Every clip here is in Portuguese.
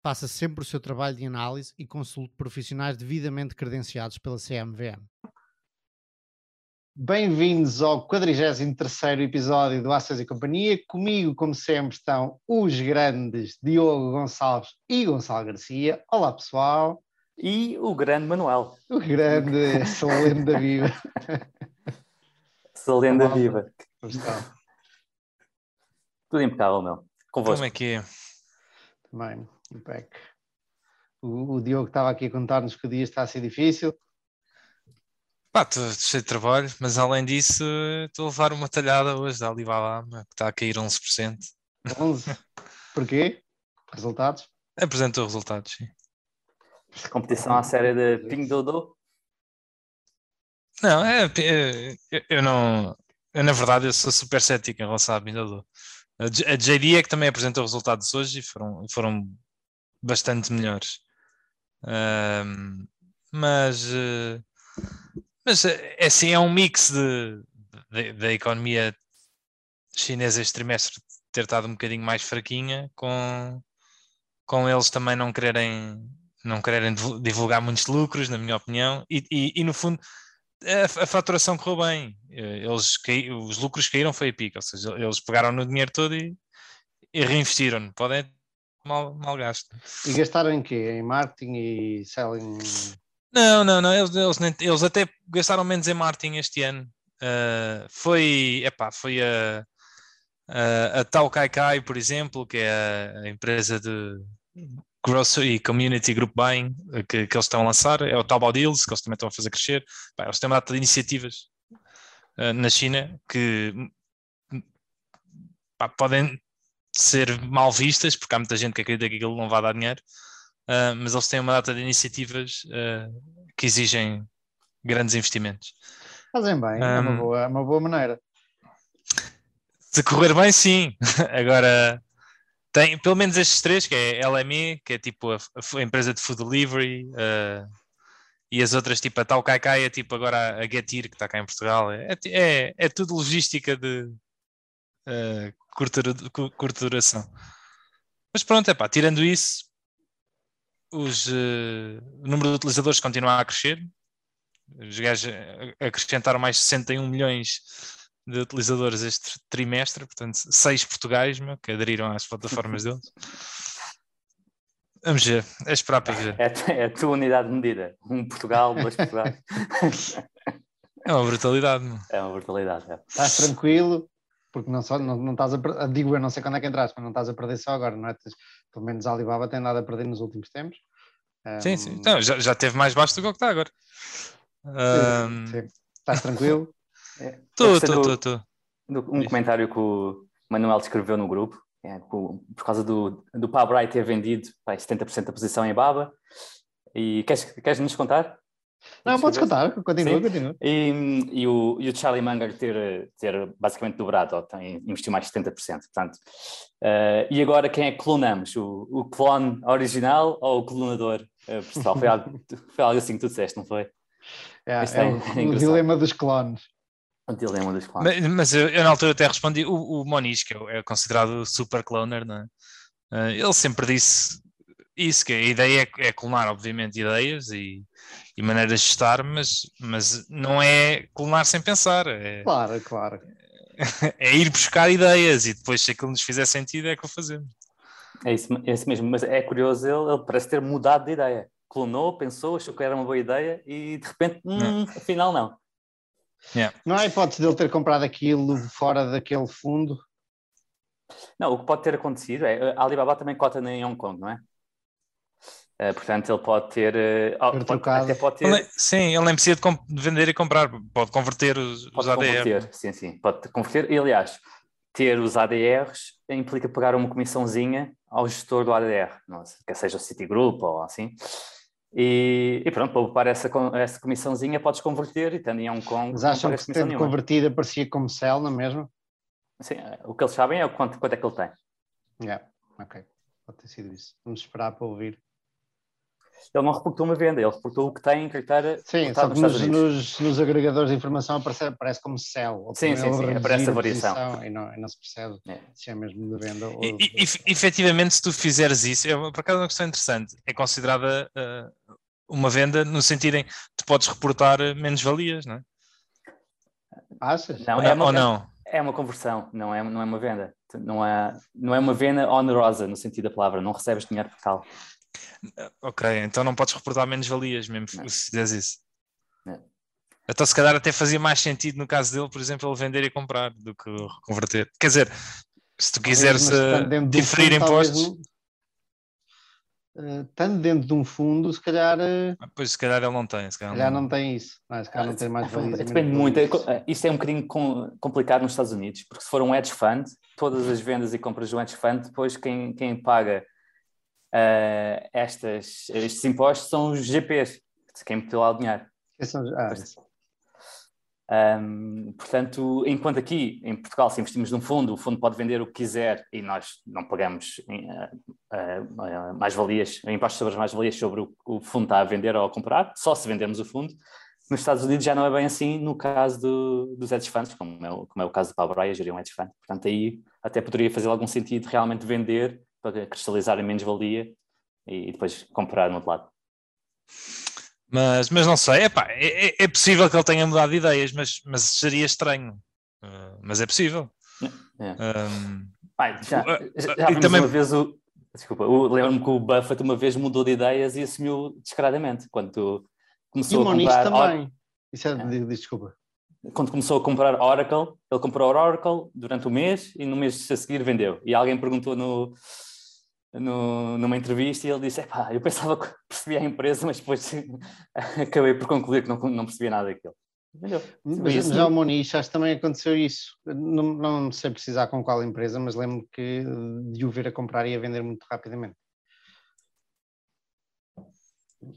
Faça sempre o seu trabalho de análise e consulte profissionais devidamente credenciados pela CMVM. Bem-vindos ao 43 episódio do Ações e Companhia. Comigo, como sempre, estão os grandes Diogo Gonçalves e Gonçalo Garcia. Olá, pessoal e o grande Manuel. O grande, essa lenda viva. Essa lenda viva. Tudo impecável, meu. Convosco. Como é que é? Também, impec. O, o Diogo estava aqui a contar-nos que o dia está a ser difícil. Pá, estou cheio de trabalho, mas além disso, estou a levar uma talhada hoje da Alibaba, que está a cair 11%. 11%? Porquê? Resultados? Apresentou resultados, sim. Competição à série de Ping Dodo? Não, é, é, eu não. Eu, na verdade, eu sou super cético em relação à Ping Dodo. A JD é que também apresentou resultados hoje e foram, foram bastante melhores. Um, mas, mas é assim, é um mix da economia chinesa este trimestre ter estado um bocadinho mais fraquinha, com, com eles também não quererem não quererem divulgar muitos lucros, na minha opinião, e, e, e no fundo a, a, faturação correu bem. Eh, eles cai, os lucros caíram foi a pico, ou seja, eles pegaram no dinheiro todo e, e reinvestiram. Podem mal, mal gasto. E gastaram em quê? Em marketing e selling? Não, não, não. Eles, eles, nem, eles até gastaram menos em marketing este ano. Uh, foi, epá, foi a, a, a Tau Kai Kai, por exemplo, que é a, a empresa de, Grocery Community Group Buying eh, que, que eles estão a lançar, é o Taobao Deals, que eles também estão a fazer crescer. Pá, eles têm uma data de iniciativas uh, na China que pá, podem ser mal vistas, porque há muita gente que acredita que aquilo não vai dar dinheiro, uh, mas eles têm uma data de iniciativas uh, que exigem grandes investimentos. Fazem bem, um, é uma boa, é uma boa maneira. Se correr bem, sim. Agora tem pelo menos estes três, que é LME, que é tipo a, a empresa de food delivery, uh, e as outras, tipo a Tal Kai Kai, é tipo agora a Getir, que está cá em Portugal. É, é, é tudo logística de uh, curta, curta duração. Mas pronto, é pá, tirando isso, os, uh, o número de utilizadores continua a crescer. Os gajos acrescentaram mais 61 milhões de utilizadores este trimestre, portanto, seis Portugais meu, que aderiram às plataformas deles. Vamos ver, é esperar para ver. É, é a tua unidade de medida. Um Portugal, dois Portugais. É uma brutalidade. Meu. É uma brutalidade. É. Estás tranquilo, porque não, só, não, não estás a digo eu não sei quando é que entraste, mas não estás a perder só agora, não é? Pelo menos a Alibaba tem nada a perder nos últimos tempos. Sim, um... sim. Então, já, já teve mais baixo do que o que está agora. Um... Sim, sim. Estás tranquilo? Estou, estou, estou. Um comentário que o Manuel escreveu no grupo, é, por, causa do, do Pabrai ter vendido pá, 70% da posição em Baba. E queres, queres nos contar? Não, podes contar, continua, continua. E, e, o, e o Charlie Munger ter, ter basicamente dobrado, ou tem, investiu mais de 70%. Portanto, uh, e agora quem é que clonamos? O, o clone original ou o clonador uh, pessoal? Foi algo, foi algo assim que tu disseste, não foi? É, é, é, o, o dilema dos clones. O dilema dos clones. Mas, mas eu, eu, na altura até respondi, o, o Moniz, que é, é considerado super cloner, não é? Uh, ele sempre disse isso, que a ideia é, é clonar, obviamente, ideias e, e maneiras de estar, mas, mas não é clonar sem pensar. É, claro, claro. É ir buscar ideias e depois, se aquilo nos fizer sentido, é que o fazemos. É isso, é isso mesmo, mas é curioso, ele, ele parece ter mudado de ideia. Clonou, pensou, achou que era uma boa ideia e de repente, hum, afinal não. Yeah. Não há hipótese dele ter comprado aquilo fora daquele fundo? Não, o que pode ter acontecido é a Alibaba também cota em Hong Kong, não é? Uh, portanto, ele pode ter. Uh, pode, até pode ter... Ele, sim, ele nem precisa de vender e comprar, pode converter os, pode os Converter, sim, sim, pode converter. E, aliás, ter os ADRs implica pagar uma comissãozinha ao gestor do ADR, não, quer seja o Citigroup ou assim. E, e pronto, para ocupar essa, essa comissãozinha podes converter e tendo em Hong Kong. Mas acham que se tendo convertido aparecia como sell, não é mesmo? Sim, o que eles sabem é o quanto, quanto é que ele tem. Yeah, ok. Pode ter sido isso. Vamos esperar para ouvir. Ele não reportou uma venda, ele reportou o que tem em carteira. Sim, só que nos, nos, nos, agregadores de informação aparece, aparece como sell. Sim, sim, sim, aparece a variação. E não, e não se percebe é. se é mesmo de venda ou. E, e, efetivamente, se tu fizeres isso, é, por acaso é uma questão interessante, é considerada uh, uma venda no sentido em que tu podes reportar menos-valias, não é? Achas? Não, é uma, ou não? É uma conversão, não é, não é uma venda. Não é, não é uma venda onerosa, no sentido da palavra, não recebes dinheiro por tal. Ok, então não podes reportar menos valias mesmo não. se fizeres isso. Não. Então se calhar até fazia mais sentido no caso dele, por exemplo, ele vender e comprar do que converter. Quer dizer, se tu quiseres uh, diferir impostos. Uh, estando dentro de um fundo, se calhar. Uh, pois, se calhar ele não tem. Se calhar, se calhar não... não... tem isso. Não, se calhar não tem mais valias. Depende muito. Isso é um bocadinho complicado nos Estados Unidos, porque se for um hedge fund, todas as vendas e compras do hedge fund, depois quem, quem paga uh, estas, estes impostos são os GPs, quem meteu lá o dinheiro. Ah, um, portanto, enquanto aqui em Portugal, se investimos num fundo, o fundo pode vender o que quiser e nós não pagamos uh, uh, mais-valias, impostos sobre as mais-valias sobre o, o fundo está a vender ou a comprar, só se vendermos o fundo. Nos Estados Unidos já não é bem assim no caso do, dos hedge funds, como é, como é o caso do Power Bryan, gerir um hedge fund. Portanto, aí até poderia fazer algum sentido realmente vender para cristalizar em menos-valia e, e, depois comprar no outro lado. Mas, mas não sei, Epá, é, é, é possível que ele tenha mudado de ideias, mas, mas seria estranho. Uh, mas é possível. É. Um, Ai, já, já, já também... uma vez o. Desculpa, lembro-me que o Buffett uma vez mudou de ideias e assumiu descaradamente quando começou e o a comprar. também. Isso é, é. desculpa quando começou a comprar Oracle, ele comprou Oracle durante o mês e no mês a seguir vendeu. E alguém perguntou no, no, numa entrevista e ele disse: eu pensava que percebia a empresa, mas depois acabei por concluir que não, não percebia nada daquilo. Vendeu. Mas já o Moniz, acho que também aconteceu isso. Não, não sei precisar com qual empresa, mas lembro que de o ver a comprar e a vender muito rapidamente.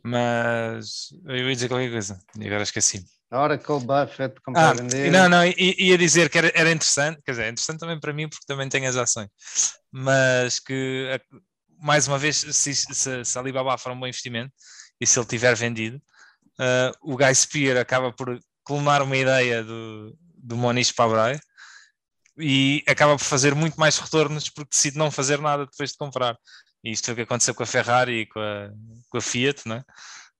Mas eu ia dizer qualquer coisa e agora esqueci. Oracle, Buffett, comprar ah, vender. Não, não, ia dizer que era, era interessante, quer dizer, é interessante também para mim porque também tenho as ações, mas que mais uma vez, se, se, se Alibaba for um bom investimento e se ele tiver vendido, uh, o Guy Spear acaba por clonar uma ideia do, do Moniz Pabrai e acaba por fazer muito mais retornos porque decide não fazer nada depois de comprar. E isto foi o que aconteceu com a Ferrari e com a, com a Fiat, né?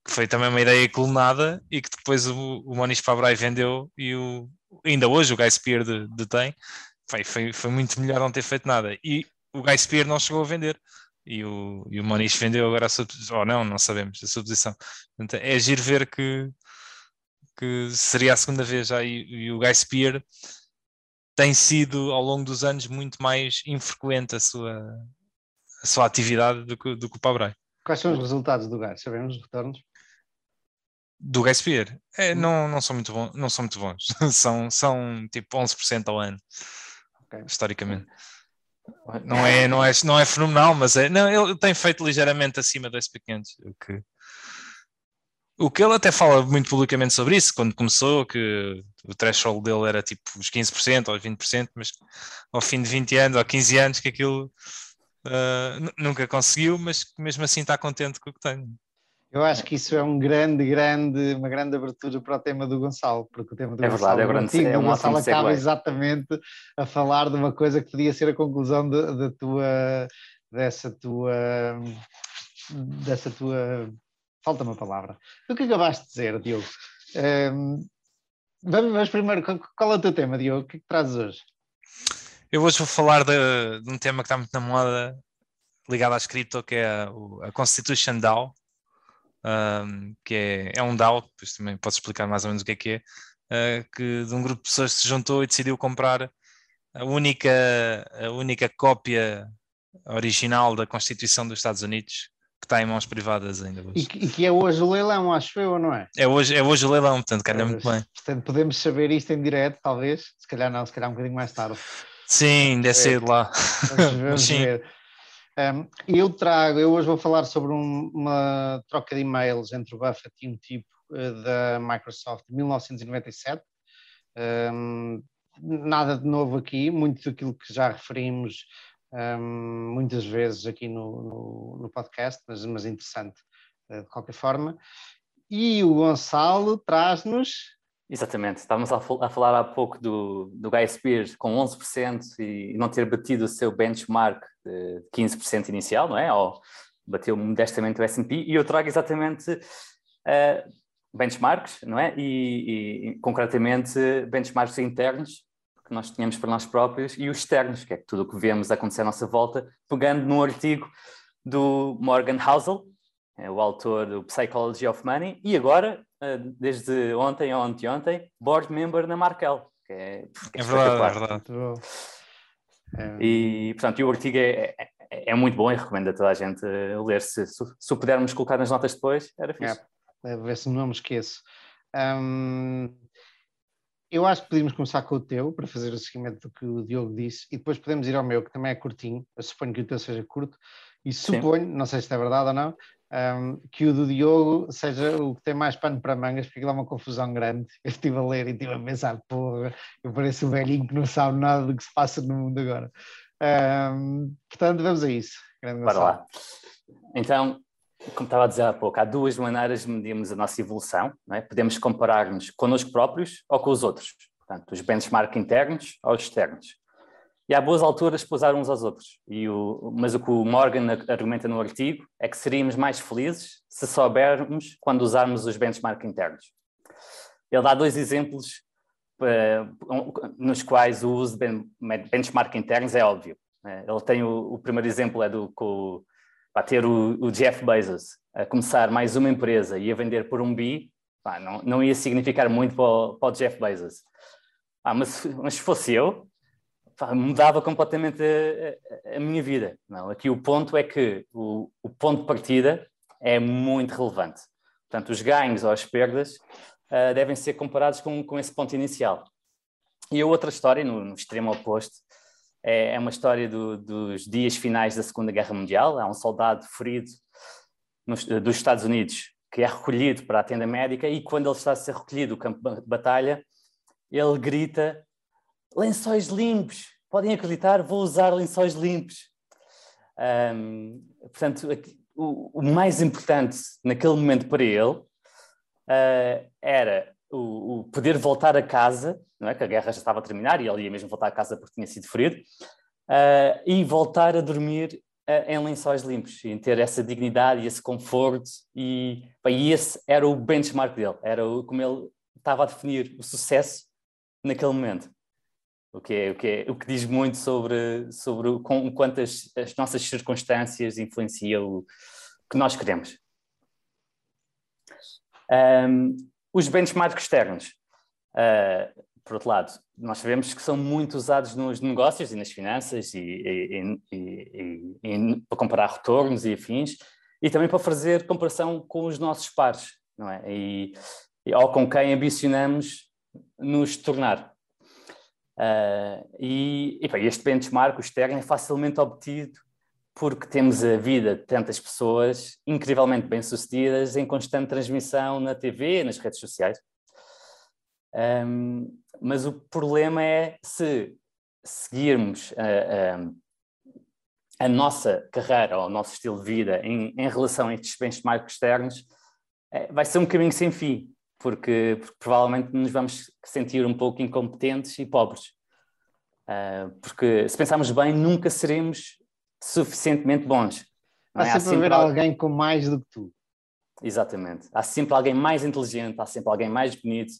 Que foi também uma ideia clonada e que depois o, o Moniz Fabrai vendeu e o, ainda hoje o Guy Spear detém. Foi, foi, foi muito melhor não ter feito nada. E o Guy Spear não chegou a vender. E o, e o Moniz vendeu agora a sua posição. Ou não, não sabemos a sua posição. Portanto, é giro ver que, que seria a segunda vez já. E, e o Guy Spear tem sido ao longo dos anos muito mais infrequente a sua, a sua atividade do que, do que o Pabrai. Quais são os resultados do gás? Sabemos os retornos? Do Gaspier? É, hum. não, não, são muito bons, não são muito bons. são, são tipo 11% ao ano, okay. historicamente. Não é, não, é, não é fenomenal, mas é, não, ele tem feito ligeiramente acima do SP500. O que, o que ele até fala muito publicamente sobre isso, quando começou, que o threshold dele era tipo os 15% ou os 20%, mas ao fim de 20 anos ou 15 anos que aquilo Uh, nunca conseguiu, mas mesmo assim está contente com o que tem. Eu acho que isso é um grande, grande, uma grande abertura para o tema do Gonçalo, porque o tema do é Gonçalo, verdade, é grande, é um Gonçalo acaba exatamente a falar de uma coisa que podia ser a conclusão da tua, dessa tua, dessa tua, falta uma palavra, do que acabaste de dizer, Diogo. Um, vamos, vamos primeiro, qual é o teu tema, Diogo? O que é que trazes hoje? Eu hoje vou falar de, de, um tema que está muito na moda ligado às cripto, que é a, a Constitution DAO, um, que é, é um DAO, depois também posso explicar mais ou menos o que é que é, uh, que de um grupo de pessoas se juntou e decidiu comprar a única, a única cópia original da Constituição dos Estados Unidos que está em mãos privadas ainda hoje. E, e que é hoje o leilão, acho eu, não é? É hoje, é hoje o leilão, portanto, calha muito bem. Portanto, podemos saber isto em direto, talvez, se calhar não, se calhar um bocadinho mais tarde. Sim, ainda é cedo lá. Vamos, vamos ver. Um, eu trago, eu hoje vou falar sobre um, uma troca de e-mails entre o Buffett e um tipo uh, da Microsoft de 1997. Um, nada de novo aqui, muito daquilo que já referimos muitas vezes aqui no, no, no podcast, mas, mas interessante uh, de qualquer forma. E o Gonçalo traz-nos Exatamente, estávamos a, a, falar há pouco do, do Guy Spears com 11% e não ter batido o seu benchmark de 15% inicial, não é? Ou bateu modestamente o S&P e eu trago exatamente uh, benchmarks, não é? E, e, concretamente benchmarks internos que nós tínhamos para nós próprios e os externos, que é tudo o que vemos acontecer à nossa volta, pegando num artigo do Morgan Housel, é o autor do Psychology of Money, e agora desde ontem ou anteontem, board member na Markel. Que é, que é, é verdade, é verdade. E, portanto, e o artigo é, é, é, muito bom e recomendo a toda a gente ler. Se, se, se o pudermos colocar nas notas depois, era fixe. É, ver se não me esqueço. Um, eu acho que podíamos começar com o teu, para fazer o seguimento do que o Diogo disse, e depois podemos ir ao meu, que também é curtinho. Eu suponho que o teu seja curto, e suponho, Sim. não sei se é verdade ou não, um, que o do Diogo seja o que tem mais pano para mangas, porque aquilo é uma confusão grande. Eu estive a ler e estive a pensar, porra, eu pareço o velhinho que não sabe nada do que se passa no mundo agora. Um, portanto, vamos a isso. Para lá. Então, como estava a dizer há pouco, há duas maneiras de medirmos a nossa evolução. É? Podemos comparar-nos connosco próprios ou com os outros. Portanto, os benchmark internos ou externos e há boas alturas para usar uns aos outros. O, mas o que o Morgan argumenta no artigo é que seríamos mais felizes se soubermos quando usarmos os benchmark internos. Ele dá dois exemplos uh, nos quais o uso de benchmark internos é óbvio. Né? Ele tem o, o primeiro exemplo é do com, ter o, o, Jeff Bezos a começar mais uma empresa e a vender por um bi, pá, não, não ia significar muito para o, para o Jeff Bezos. Ah, mas, mas se fosse eu, mudava completamente a, a, a, minha vida. Não, aqui o ponto é que o, o, ponto de partida é muito relevante. Portanto, os ganhos ou as perdas uh, devem ser comparados com, com esse ponto inicial. E a outra história, no, no extremo oposto, é, é uma história do, dos dias finais da Segunda Guerra Mundial. Há um soldado ferido nos, dos Estados Unidos que é recolhido para a tenda médica e quando ele está a ser recolhido do campo de batalha, ele grita lençóis limpos. Podem acreditar, vou usar lençóis limpos. Um, portanto, o, o, mais importante naquele momento para ele uh, era o, o, poder voltar a casa, não é? que a guerra já estava a terminar e ele ia mesmo voltar a casa porque tinha sido ferido, uh, e voltar a dormir uh, em lençóis limpos, e ter essa dignidade e esse conforto, e, e esse era o benchmark dele, era o, como ele estava a definir o sucesso naquele momento o que, é, o que, é, o que diz muito sobre, sobre o, com, quanto as, as nossas circunstâncias influenciam o que nós queremos. Um, os benchmarks externos, uh, por outro lado, nós sabemos que são muito usados nos negócios e nas finanças e, e, e, e para comparar retornos e afins, e também para fazer comparação com os nossos pares, não é? E, ou com quem ambicionamos nos tornar. Uh, e, e bem, este benchmark, o externo, é facilmente obtido porque temos a vida de tantas pessoas incrivelmente bem-sucedidas em constante transmissão na TV, nas redes sociais. Um, mas o problema é se seguirmos a, a, a, nossa carreira ou o nosso estilo de vida em, em relação a estes benchmarks externos, é, vai ser um caminho sem fim porque, porque, provavelmente nos vamos sentir um pouco incompetentes e pobres. Uh, porque se pensarmos bem, nunca seremos suficientemente bons. Há, é? sempre há sempre haver alguém com mais do que tu. Exatamente. Há sempre alguém mais inteligente, há sempre alguém mais bonito,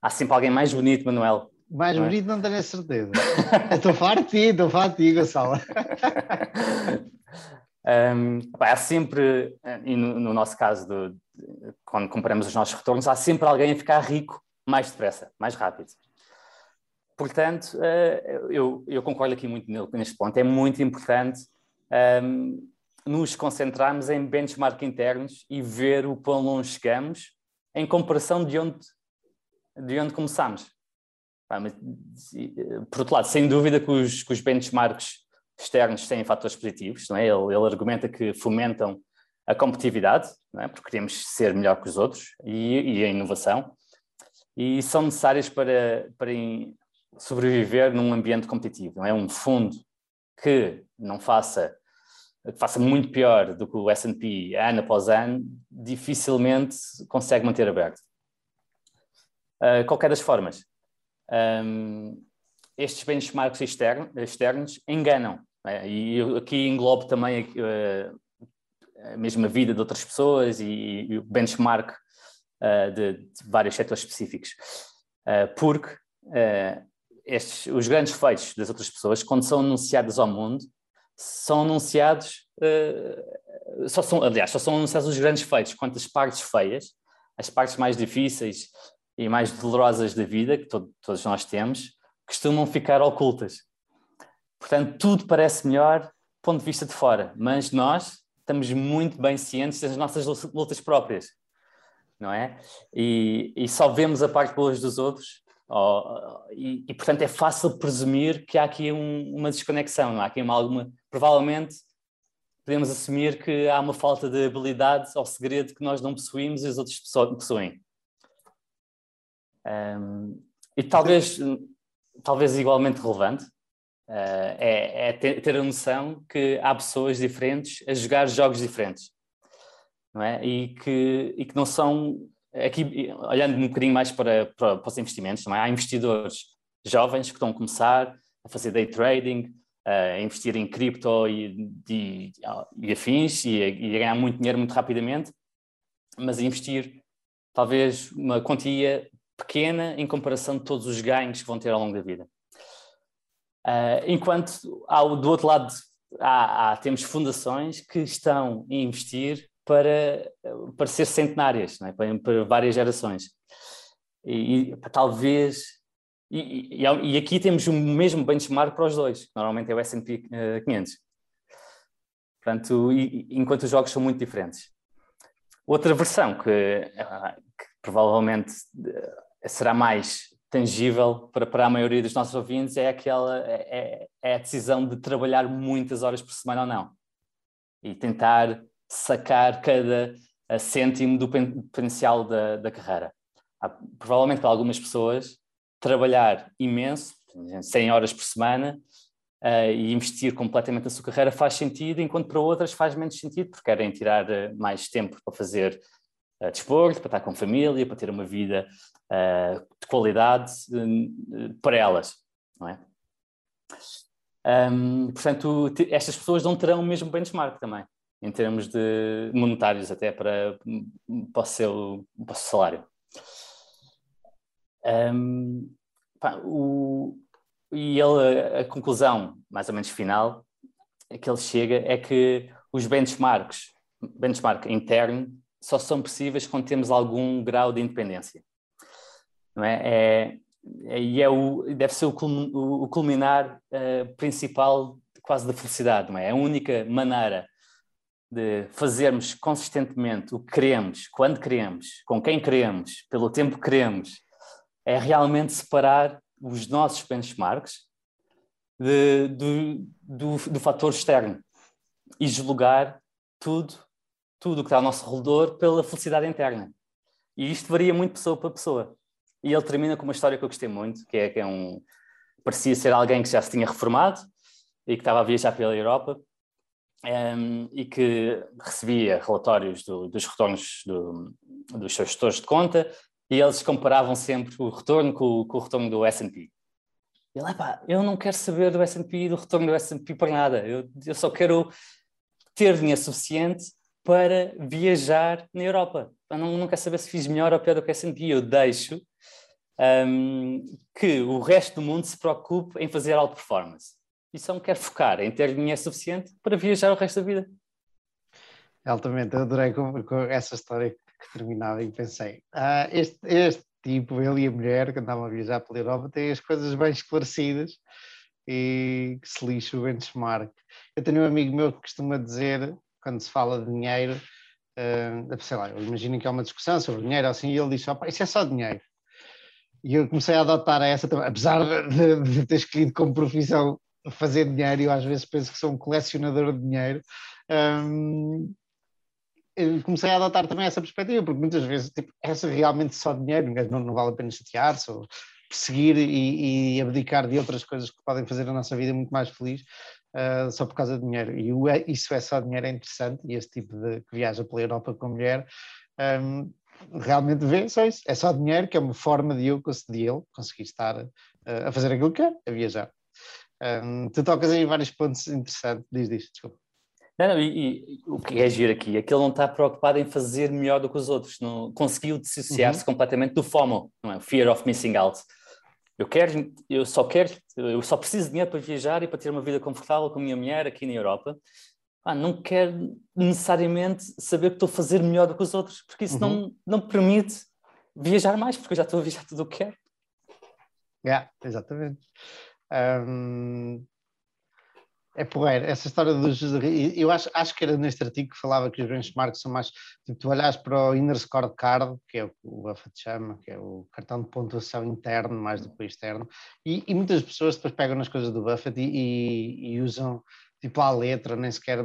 há sempre alguém mais bonito, Manuel. Mais não é? bonito não tenho a certeza. estou farto de ti, estou farto de ti, Gonçalo. um, há sempre, e no, no nosso caso do, quando comparamos os nossos retornos, há sempre alguém a ficar rico mais depressa, mais rápido. Portanto, eh, eu, concordo aqui muito neste ponto. É muito importante ehm, nos concentrarmos em benchmark internos e ver o quão longe chegamos em comparação de onde, de onde começamos. Por outro lado, sem dúvida que os, que os benchmarks externos têm fatores positivos, não é? ele, ele argumenta que fomentam a competitividade, é? porque queremos ser melhor que os outros, e, e a inovação, e são necessárias para, para sobreviver num ambiente competitivo. Não é um fundo que não faça que faça muito pior do que o S&P ano após ano, dificilmente consegue manter aberto. Uh, qualquer das formas, um, estes benchmarks externos, externos enganam. É? E eu aqui englobo também uh, a mesma vida de outras pessoas e, e o benchmark uh, de, de, vários setores específicos. Uh, porque estes, os grandes feitos das outras pessoas, quando são anunciados ao mundo, são anunciados, só são, aliás, só são anunciados os grandes feitos, quanto as partes feias, as partes mais difíceis e mais dolorosas da vida, que to todos nós temos, costumam ficar ocultas. Portanto, tudo parece melhor do ponto de vista de fora, mas nós estamos muito bem cientes das nossas lutas próprias, não é? E, e só vemos a parte boa dos outros, oh, e, e, portanto é fácil presumir que há aqui um, uma desconexão, não há aqui uma, alguma. Provavelmente podemos assumir que há uma falta de habilidade ou segredo que nós não possuímos e os outros possuem. Um, e talvez, talvez igualmente relevante, uh, é, é ter, ter, a noção que há pessoas diferentes a jogar jogos diferentes, não é? E que, e que não são, aqui olhando um bocadinho mais para, para, para os investimentos, é? há investidores jovens que estão a começar a fazer day trading, a investir em cripto e, e, e afins e a, e a ganhar muito dinheiro muito rapidamente, mas a investir talvez uma quantia pequena em comparação de todos os ganhos que vão ter ao longo da vida. Uh, enquanto ao, do outro lado há, há, temos fundações que estão a investir para, para ser centenárias, é? para, para, várias gerações. E, e talvez. E, e, e, aqui temos o mesmo benchmark para os dois, normalmente é o SP 500. Portanto, enquanto os jogos são muito diferentes. Outra versão que, ah, que provavelmente será mais tangível para, para a maioria dos nossos ouvintes é aquela é, é a decisão de trabalhar muitas horas por semana ou não e tentar sacar cada cêntimo do potencial da, da carreira. Há, provavelmente para algumas pessoas trabalhar imenso, 100 horas por semana, uh, e investir completamente na sua carreira faz sentido, enquanto para outras faz menos sentido, porque querem tirar uh, mais tempo para fazer uh, desporto, para estar com família, para ter uma vida uh, de qualidade uh, para elas, não é? Um, portanto, estas pessoas não terão o mesmo benchmark também, em termos de monetários até para, para, o, seu, para o seu salário. Um, pá, o, e ele, a conclusão, mais ou menos final, que ele chega é que os benchmarks, benchmark interno, só são possíveis quando temos algum grau de independência não é? é, é e é o, deve ser o, culminar uh, principal quase da felicidade, não é? A única maneira de fazermos consistentemente o que queremos, quando queremos, com quem queremos, pelo tempo que queremos, é realmente separar os nossos benchmarks de, do, do, do fator externo e deslogar tudo, tudo o que está ao nosso redor pela felicidade interna. E isto varia muito pessoa para pessoa. E ele termina com uma história que eu gostei muito, que é que é um parecia ser alguém que já se tinha reformado e que estava a viajar pela Europa um, ehm, e que recebia relatórios do, dos retornos do, dos seus gestores de conta e eles comparavam sempre o retorno com, com o retorno do S&P. Ele, pá, eu não quero saber do S&P e do retorno do S&P para nada, eu, eu só quero ter dinheiro suficiente para viajar na Europa. Eu não, não quero saber se fiz melhor ou pior do que S&P, eu deixo um, que o resto do mundo se preocupe em fazer alta performance. E só me quer focar em ter dinheiro suficiente para viajar o resto da vida. Altamente, eu adorei com, com essa história que terminava e pensei, ah, este, este tipo, ele e a mulher que andavam a viajar pela Europa, têm as coisas bem esclarecidas e que se lixa o benchmark. Eu tenho um amigo meu que costuma dizer, quando se fala de dinheiro, uh, sei lá, imaginem que há uma discussão sobre dinheiro assim, e ele diz, isso é só dinheiro. E eu comecei a adotar essa também, apesar de, de ter escolhido como profissão fazer dinheiro, eu às vezes penso que sou um colecionador de dinheiro. Um, comecei a adotar também essa perspectiva, porque muitas vezes tipo, é realmente só dinheiro, não, não vale a pena chatear-se ou perseguir e, e, abdicar de outras coisas que podem fazer a nossa vida muito mais feliz uh, só por causa de dinheiro. E o, é, isso é só dinheiro é interessante, e esse tipo de que viaja pela Europa com mulher um, realmente vê só isso. É só dinheiro, que é uma forma de eu, de ele conseguir estar uh, a fazer aquilo que quer, a viajar. Um, tu tocas aí vários pontos interessantes, diz, diz, desculpa. Não, não, e, e, o que é giro aqui é que ele não está preocupado em fazer melhor do que os outros, não conseguiu dissociar-se uhum. completamente do FOMO, não é? Fear of Missing Out. Eu quero, eu só quero, eu só preciso de dinheiro para viajar e para ter uma vida confortável com a minha mulher aqui na Europa. Ah, não quero necessariamente saber que estou a fazer melhor do que os outros, porque isso uhum. não, não me permite viajar mais, porque eu já estou a viajar tudo o que quero. É, yeah, exatamente. Um, é porreiro. Essa história dos. Eu acho, acho que era neste artigo que falava que os benchmarks são mais. Tipo, tu olhas para o Inner Scorecard, que é o que o Buffett chama, que é o cartão de pontuação interno mais do que o externo, e, e muitas pessoas depois pegam nas coisas do Buffett e, e, e usam tipo à letra, nem sequer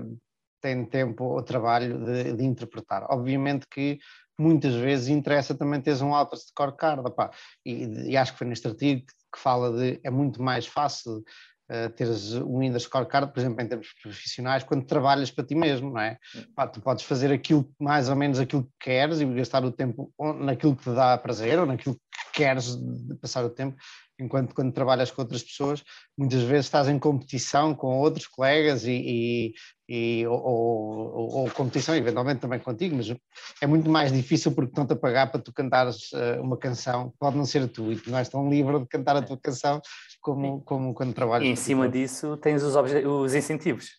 têm tempo ou trabalho de, de interpretar. Obviamente que muitas vezes interessa também teres um alto scorecard, opá, e, e acho que foi neste artigo que fala de é muito mais fácil uh, teres um Inner Scorecard, por exemplo, em termos profissionais, quando trabalhas para ti mesmo, não é? Pá, tu podes fazer aquilo, mais ou menos aquilo que queres e gastar o tempo naquilo que te dá prazer ou naquilo que queres passar o tempo, enquanto quando trabalhas com outras pessoas, muitas vezes estás em competição com outros colegas e, e, e ou, ou, ou, competição eventualmente também contigo, mas é muito mais difícil porque estão-te a pagar para tu cantares uh, uma canção, pode não ser a tua, e tu não és tão livre de cantar a tua canção como, como quando trabalhas. E em cima disso tens os, os incentivos,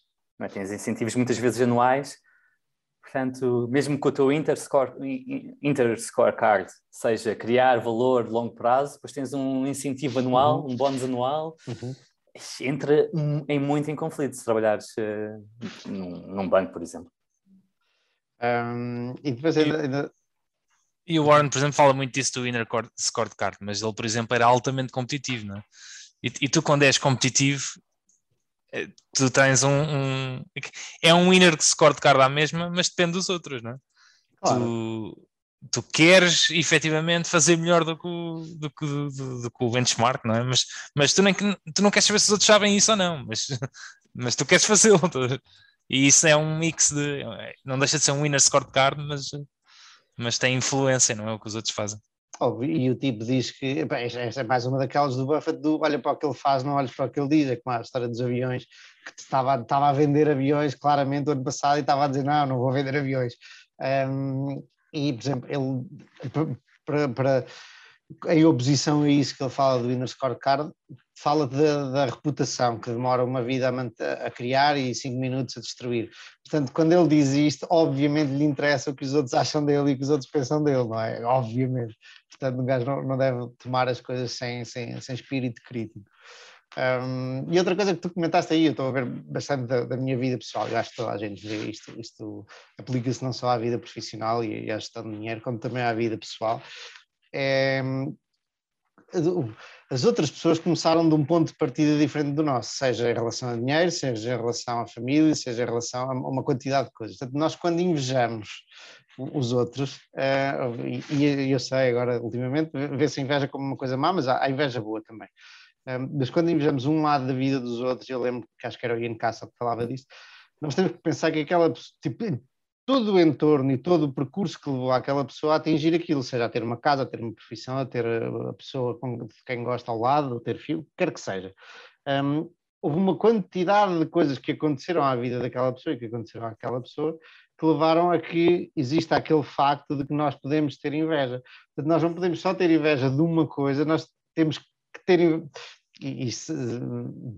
é? tens incentivos muitas vezes anuais Portanto, mesmo que o teu Interscore, Interscorecard seja criar valor de longo prazo, depois tens um incentivo anual, uhum. um bónus anual, uhum. Entra em muito em conflito se trabalhares uh, num, num, banco, por exemplo. Um, e depois ainda, ainda... E o Warren, por exemplo, fala muito disso do Inner Scorecard, mas ele, por exemplo, era altamente competitivo, não é? E, e tu, quando és competitivo, é, tu tens um, um, é um winner que se corta card à mesma, mas depende dos outros, não é? Claro. Tu, tu queres efetivamente fazer melhor do que o, do que, do, do que o benchmark, não é? Mas, mas tu, nem, tu não queres saber se os outros sabem isso ou não, mas, mas tu queres fazê-lo. E isso é um mix de. Não deixa de ser um winner scorecard, mas, mas tem influência, não é o que os outros fazem. Óbvio, e o tipo diz que esta é mais uma daquelas do Buffett do olha para o que ele faz, não olhes para o que ele diz, é como a história dos aviões, que estava, estava a vender aviões claramente o ano passado e estava a dizer não, não vou vender aviões. Um, e, por exemplo, ele para, para em oposição a isso que ele fala do Inner Scorecard, fala da, da reputação, que demora uma vida a, a, criar e cinco minutos a destruir. Portanto, quando ele diz isto, obviamente lhe interessa o que os outros acham dele e o que os outros pensam dele, não é? Obviamente. Portanto, o gajo não, não deve tomar as coisas sem, sem, sem espírito crítico. Um, e outra coisa que tu comentaste aí, eu estou a ver bastante da, da minha vida pessoal, eu acho que toda a gente vê isto, isto aplica-se não só à vida profissional e à gestão de dinheiro, como também à vida pessoal, é, as outras pessoas começaram de um ponto de partida diferente do nosso, seja em relação a dinheiro, seja em relação à família, seja em relação a uma quantidade de coisas. Portanto, nós quando invejamos os outros, uh, e, eu sei agora, ultimamente, vê-se a inveja como uma coisa má, mas há, inveja boa também. Mas quando invejamos um lado da vida dos outros, eu lembro que acho que era o Ian Castle que falava disso, nós temos que pensar que aquela, tipo, todo o entorno e todo o percurso que levou aquela pessoa a atingir aquilo, seja a ter uma casa, a ter uma profissão, a ter a pessoa com quem gosta ao lado, a ter filho, quer que seja. Um, houve uma quantidade de coisas que aconteceram à vida daquela pessoa e que aconteceram àquela pessoa que levaram a que exista aquele facto de que nós podemos ter inveja. Portanto, nós não podemos só ter inveja de uma coisa, nós temos que ter e isso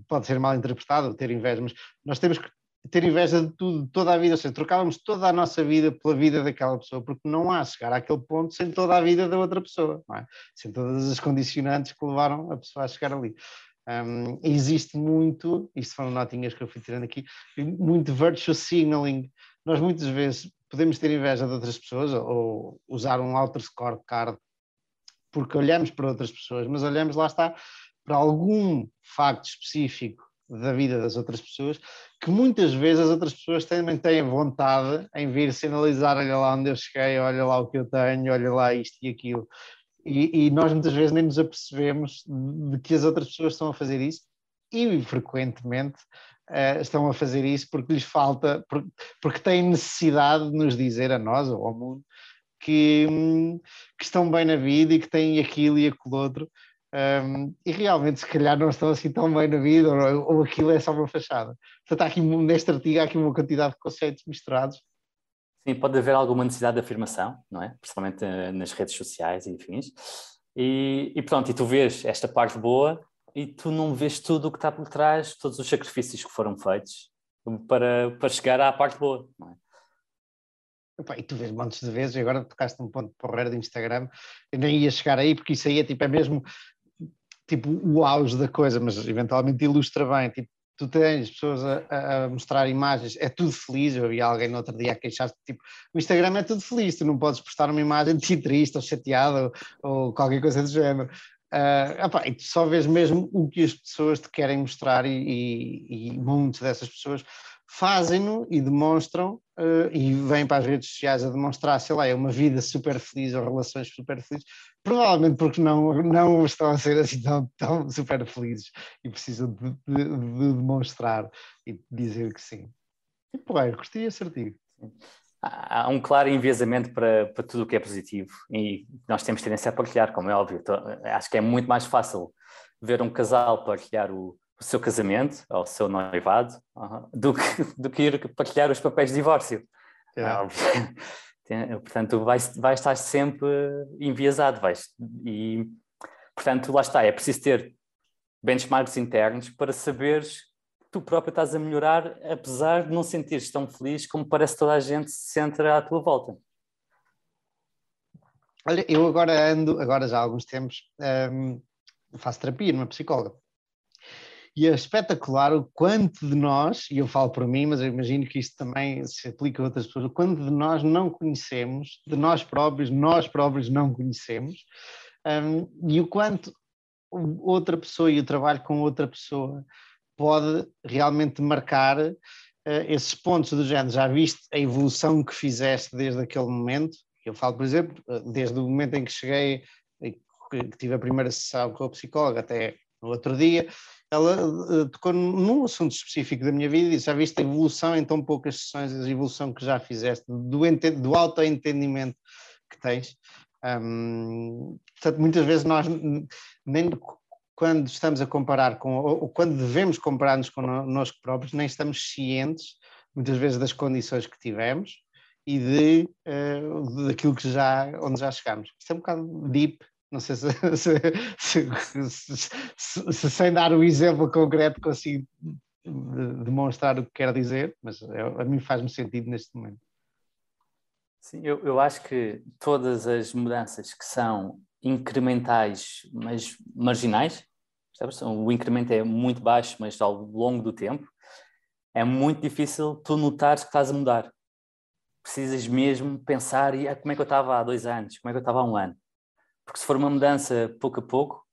pode ser mal interpretado, ter inveja, mas nós temos que ter inveja de tudo, toda a vida, ou seja, trocávamos toda a nossa vida pela vida daquela pessoa, porque não há chegar àquele ponto sem toda a vida da outra pessoa, é? sem todas as condicionantes que levaram a pessoa a chegar ali. Um, existe muito, isto foram notinhas que eu fui tirando aqui, muito virtue signaling. Nós muitas vezes podemos ter inveja de outras pessoas ou usar um outer scorecard porque olhamos para outras pessoas, mas olhamos lá está para algum facto específico da vida das outras pessoas, que muitas vezes as outras pessoas também têm vontade em vir sinalizar, olha lá onde eu cheguei, olha lá o que eu tenho, olha lá isto e aquilo. E, e nós muitas vezes nem nos apercebemos de que as outras pessoas estão a fazer isso e frequentemente uh, estão a fazer isso porque lhes falta, porque, porque têm necessidade de nos dizer a nós ou ao mundo que, que estão bem na vida e que têm aquilo e aquilo outro. Um, e realmente, se calhar, não estão assim tão bem na vida, ou, ou aquilo é só uma fachada. Portanto, aqui, neste artigo, há aqui uma quantidade de conceitos misturados. Sim, pode haver alguma necessidade de afirmação, não é? Principalmente eh, nas redes sociais e afins. E, e pronto, e tu vês esta parte boa e tu não vês tudo o que está por trás, todos os sacrifícios que foram feitos para, para chegar à parte boa, não é? E tu vês montes de vezes, e agora tocaste um ponto porreiro do Instagram, eu nem ia chegar aí, porque isso aí é tipo, é mesmo tipo o auge da coisa, mas eventualmente ilustra bem, tipo, tu tens pessoas a, a, mostrar imagens, é tudo feliz, eu vi alguém no outro dia a queixar-se, tipo, o Instagram é tudo feliz, tu não podes postar uma imagem de ti triste ou chateado ou, ou qualquer coisa do género. Uh, opa, e tu só vês mesmo o que as pessoas te querem mostrar e, e, e muitas dessas pessoas fazem-no e demonstram uh, e vêm para as redes sociais a demonstrar, sei lá, é uma vida super feliz ou relações super felizes, provavelmente porque não, não estão a ser assim tão, tão super felizes e precisam de, de, de demonstrar e dizer que sim. E porreiro, gostei esse artigo. Há um claro enviesamento para, para tudo o que é positivo e nós temos tendência a partilhar, como é óbvio. Então, acho que é muito mais fácil ver um casal partilhar o, o seu casamento ou o seu noivado do, que, do que ir partilhar os papéis de divórcio. É. portanto, vai, vai estar sempre enviesado. Vais, e, portanto, lá está. É preciso ter benchmarks internos para saberes tu próprio estás a melhorar, apesar de não sentires tão feliz como parece toda a gente se centra à tua volta. Olha, eu agora ando, agora já há alguns tempos, um, faço terapia numa psicóloga. E é espetacular o quanto de nós, e eu falo por mim, mas eu imagino que isto também se aplica a outras pessoas, o quanto de nós não conhecemos, de nós próprios, nós próprios não conhecemos, um, e o quanto outra pessoa e o trabalho com outra pessoa pode realmente marcar uh, esses pontos do género. Já viste a evolução que fizeste desde aquele momento? Eu falo, por exemplo, eh, desde o momento em que cheguei, que tive a primeira sessão com a psicóloga até no outro dia, ela uh, tocou num assunto específico da minha vida e já viste a evolução em tão poucas sessões, a evolução que já fizeste, do, do autoentendimento que tens. Um, portanto, muitas vezes nós nem quando estamos a comparar com, ou quando devemos comparar-nos connosco próprios, nem estamos cientes, muitas vezes, das condições que tivemos e de, uh, daquilo que já, onde já chegamos. Isto é um bocado deep, não sei se, se, se, se sem dar o exemplo concreto consigo demonstrar o que quer dizer, mas é, a mim faz-me sentido neste momento. Sim, eu, eu acho que todas as mudanças que são incrementais, mas marginais, Sabes? O incremento é muito baixo, mas ao longo do tempo é muito difícil tu notares que estás a mudar. Precisas mesmo pensar e ah, como é que eu estava há dois anos, como é que eu estava há um ano. Porque se for uma mudança pouco a pouco,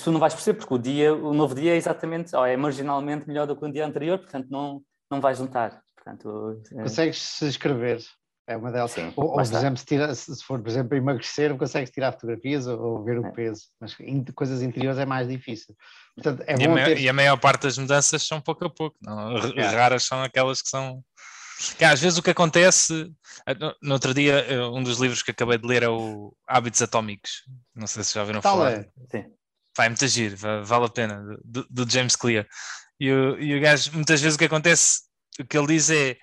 tu não vais perceber, porque o dia, o novo dia é exatamente, ou é marginalmente melhor do que o dia anterior, portanto não, não vais notar. Portanto, é... Consegues escrever é uma delas. Sim, ou, ou por exemplo, se, tira, se, for, por exemplo, emagrecer, consegues tirar fotografias ou, ou ver o é. peso, mas em coisas interiores é mais difícil. Portanto, é e, a maior, ter... e, a maior, parte das mudanças são pouco a pouco, não? É. raras são aquelas que são. Que às vezes o que acontece, eh, no outro dia, eh, um dos livros que acabei de ler é o Hábitos Atómicos. Não sei se já viram falar. É? Sim. Vai muito agir, vale a pena, do, do James Clear. E o, e o gajo, muitas vezes o que acontece, o que ele diz é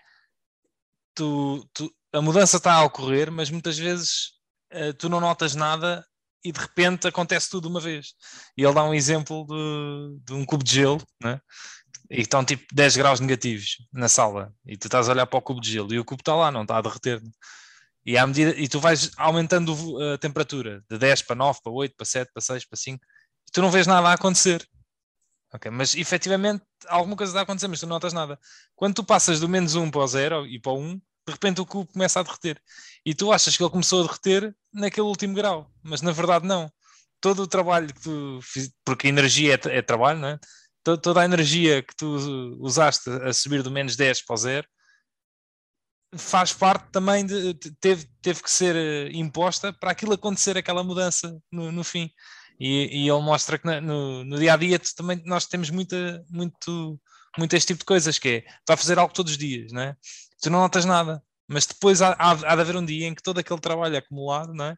tu, tu, a mudança está a ocorrer, mas muitas vezes uh, tu não notas nada e de repente acontece tudo de uma vez. E ele dá um exemplo de, de um cubo de gelo, né? E estão tipo 10 graus negativos na sala, e tu estás a olhar para o cubo de gelo e o cubo está lá, não está a derreter. Né? E, à medida, e tu vais aumentando a temperatura de 10 para 9, para 8, para 7, para 6, para 5, e tu não vês nada a acontecer. Okay, mas efetivamente alguma coisa está a acontecer, mas tu não notas nada. Quando tu passas do menos 1 para o 0 e para o 1, de repente o cubo começa a derreter. E tu achas que ele começou a derreter naquele último grau, mas na verdade não. Todo o trabalho que tu fiz, porque energia é, é trabalho, não é? Toda a energia que tu usaste a subir do menos 10 para o zero faz parte também de teve, teve que ser eh, imposta para aquilo acontecer, aquela mudança no, no fim. E, e, ele mostra que no, no, dia a dia também nós temos muita, muito, muito este tipo de coisas, que é tu a fazer algo todos os dias, não é? Tu não notas nada, mas depois há, há, há de haver um dia em que todo aquele trabalho acumulado, não é?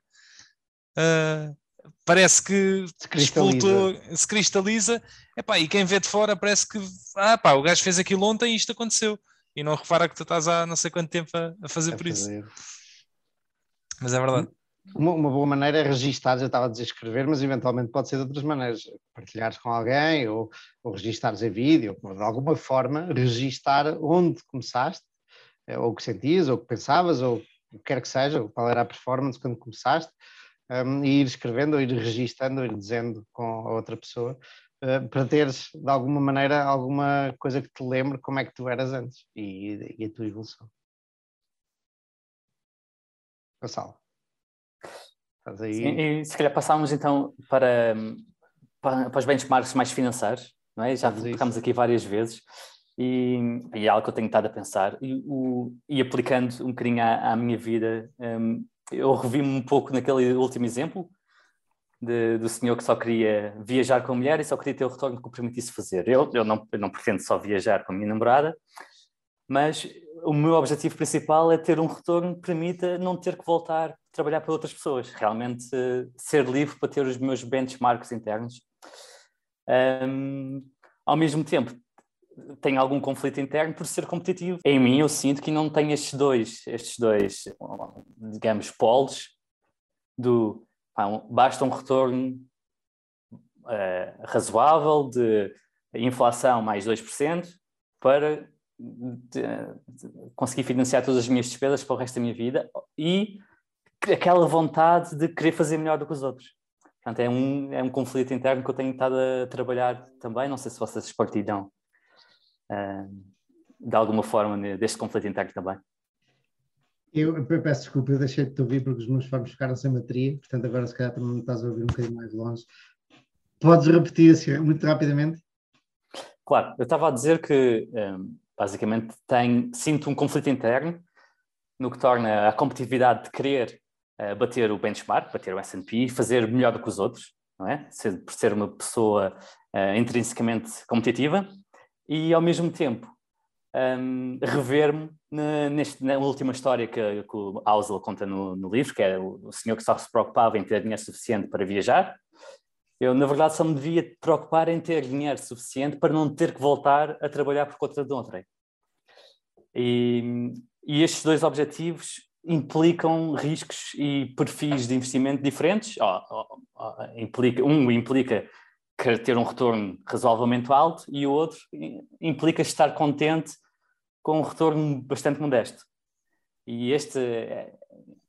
Uh, parece que se cristaliza, se cristaliza epá, e quem vê de fora parece que ah, pá, o gajo fez aquilo ontem e isto aconteceu e não repara que tu estás há não sei quanto tempo a, a fazer a por fazer. isso. Mas é verdade. Uma, uma, boa maneira é registar, já estava a dizer escrever, mas eventualmente pode ser de outras maneiras. Partilhares com alguém ou, ou registares em vídeo, ou de alguma forma registar onde começaste, eh, ou o que sentias, ou o que pensavas, ou o que quer que seja, qual era a performance quando começaste, um, e ir escrevendo, ou ir registando, ou ir dizendo com a outra pessoa, uh, para teres de alguma maneira alguma coisa que te lembre como é que tu eras antes e, e a tua evolução. Gonçalo. Estás aí. Sim, e se calhar passávamos então para, para, para os benchmarks mais financeiros, não é? Já tocamos aqui várias vezes. E, e, é algo que eu tenho estado a pensar e, o, e aplicando um bocadinho à, à minha vida, um, eu revi-me um pouco naquele último exemplo de, do senhor que só queria viajar com a mulher e só queria ter o retorno que o permitisse fazer. Eu, eu, não, eu não pretendo só viajar com a minha namorada, mas o meu objetivo principal é ter um retorno que permita não ter que voltar a trabalhar para outras pessoas, realmente ser livre para ter os meus benchmarks internos. Um, ao mesmo tempo, tenho algum conflito interno por ser competitivo. Em mim, eu sinto que não tenho estes dois, estes dois, digamos, polos do pá, basta um retorno uh, razoável de inflação mais 2% para de, de conseguir financiar todas as minhas despesas para o resto da minha vida e aquela vontade de querer fazer melhor do que os outros. Portanto, é um, é um conflito interno que eu tenho estado a trabalhar também. Não sei se vocês partilham de alguma forma deste conflito interno também. Eu, eu, peço desculpa, eu deixei de te ouvir porque os meus fones ficaram sem bateria, portanto agora se calhar também me estás a ouvir um bocadinho mais longe. Podes repetir assim, muito rapidamente? Claro, eu estava a dizer que um, basicamente tenho, sinto um conflito interno no que torna a competitividade de querer uh, bater o benchmark, bater o S&P, fazer melhor do que os outros, não é? Por ser uma pessoa intrinsecamente competitiva e ao mesmo tempo um, rever-me na, na, última história que, que o Ausel conta no, no, livro, que é o, o, senhor que só se preocupava em ter dinheiro suficiente para viajar. Eu, na verdade, só me devia preocupar em ter dinheiro suficiente para não ter que voltar a trabalhar por conta de outrem. E, e estes dois objetivos implicam riscos e perfis de investimento diferentes. Oh, oh, oh, implica, um implica querer ter um retorno razoavelmente alto e o outro implica estar contente com um retorno bastante modesto. E este,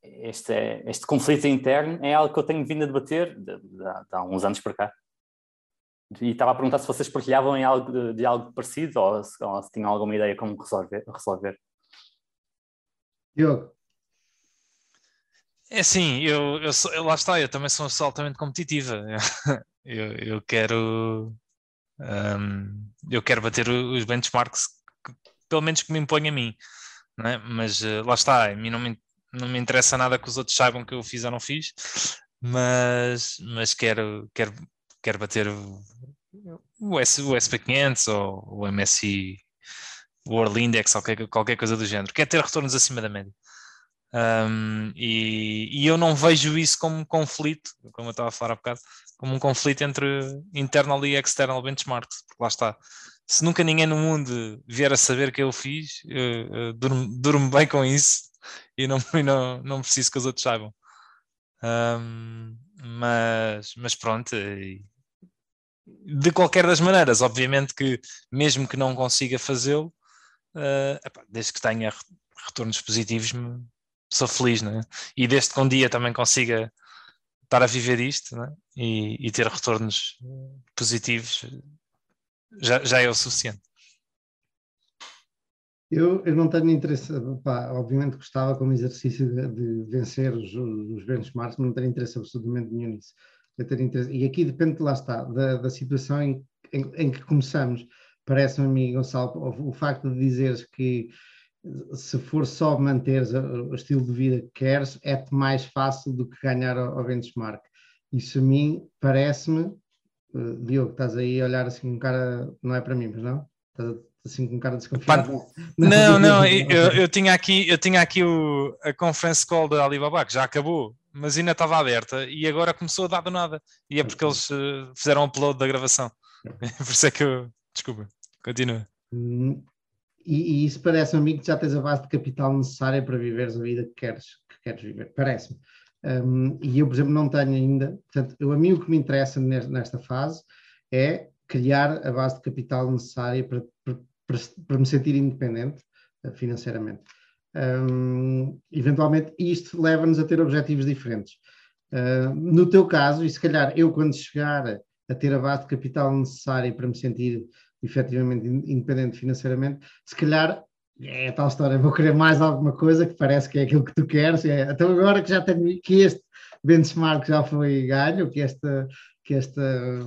este, este conflito interno é algo que eu tenho vindo a debater de, de, de há uns anos para cá. E estava a perguntar se vocês partilhavam em algo de, de algo parecido ou se, ou se, tinham alguma ideia como resolver. resolver. Diogo. É assim, eu, eu, eu, lá está, eu também sou altamente competitiva. Eu, eu quero um, eu quero bater os benchmarks que, pelo menos que me impõem a mim, é? mas uh, lá está, a mim não me, não me interessa nada que os outros saibam que eu fiz ou não fiz, mas, mas quero, quero, quero bater o, S, o SP500 ou o MSI World Index ou qualquer, qualquer coisa do género, quero ter retornos acima da média. Um, e, e, eu não vejo isso como conflito, como eu estava a falar há bocado, como um conflito entre internal e external benchmarks, porque lá está. Se nunca ninguém no mundo vier a saber que eu fiz, eu, eu durmo, durmo, bem com isso e não, e não, não preciso que os outros saibam. Um, mas, mas pronto, de qualquer das maneiras, obviamente que mesmo que não consiga fazê-lo, uh, desde que tenha retornos positivos, sou feliz, né? E desde que um dia também consiga estar a viver isto né? e, e, ter retornos positivos, já, já é o suficiente. Eu, eu não tenho interesse, pá, obviamente gostava como exercício de, de vencer os, os benchmarks, mas não tenho interesse absolutamente nenhum nisso. Interesse, e aqui depende, lá está, da, da situação em em, em que começamos. Parece-me Gonçalo, o, o facto de dizeres que se for só manter o estilo de vida que queres, é-te mais fácil do que ganhar ao, benchmark. Isso a mim parece-me, uh, Diogo, estás aí a olhar assim com um cara, não é para mim, mas não? Estás assim com um cara desconfiado? Não, não, eu, eu, tinha aqui, eu tinha aqui o, a conference call da Alibaba, que já acabou, mas ainda estava aberta e agora começou a dar do nada. E é porque eles uh, fizeram upload da gravação. Por isso é que eu. Desculpa, continua. E, e isso parece-me a mim que já tens a base de capital necessária para viveres a vida que queres, que queres viver. Parece-me. Um, e eu, por exemplo, não tenho ainda. Portanto, eu, a mim o que me interessa nesta fase é criar a base de capital necessária para, para, para, me sentir independente uh, financeiramente. Um, eventualmente, isto leva-nos a ter objetivos diferentes. Uh, no teu caso, e se calhar eu, quando chegar a ter a base de capital necessária para me sentir efetivamente independente financeiramente, se calhar é a tal história, vou querer mais alguma coisa que parece que é aquilo que tu queres, é, então agora que já tenho, que este benchmark já foi ganho, que esta, que esta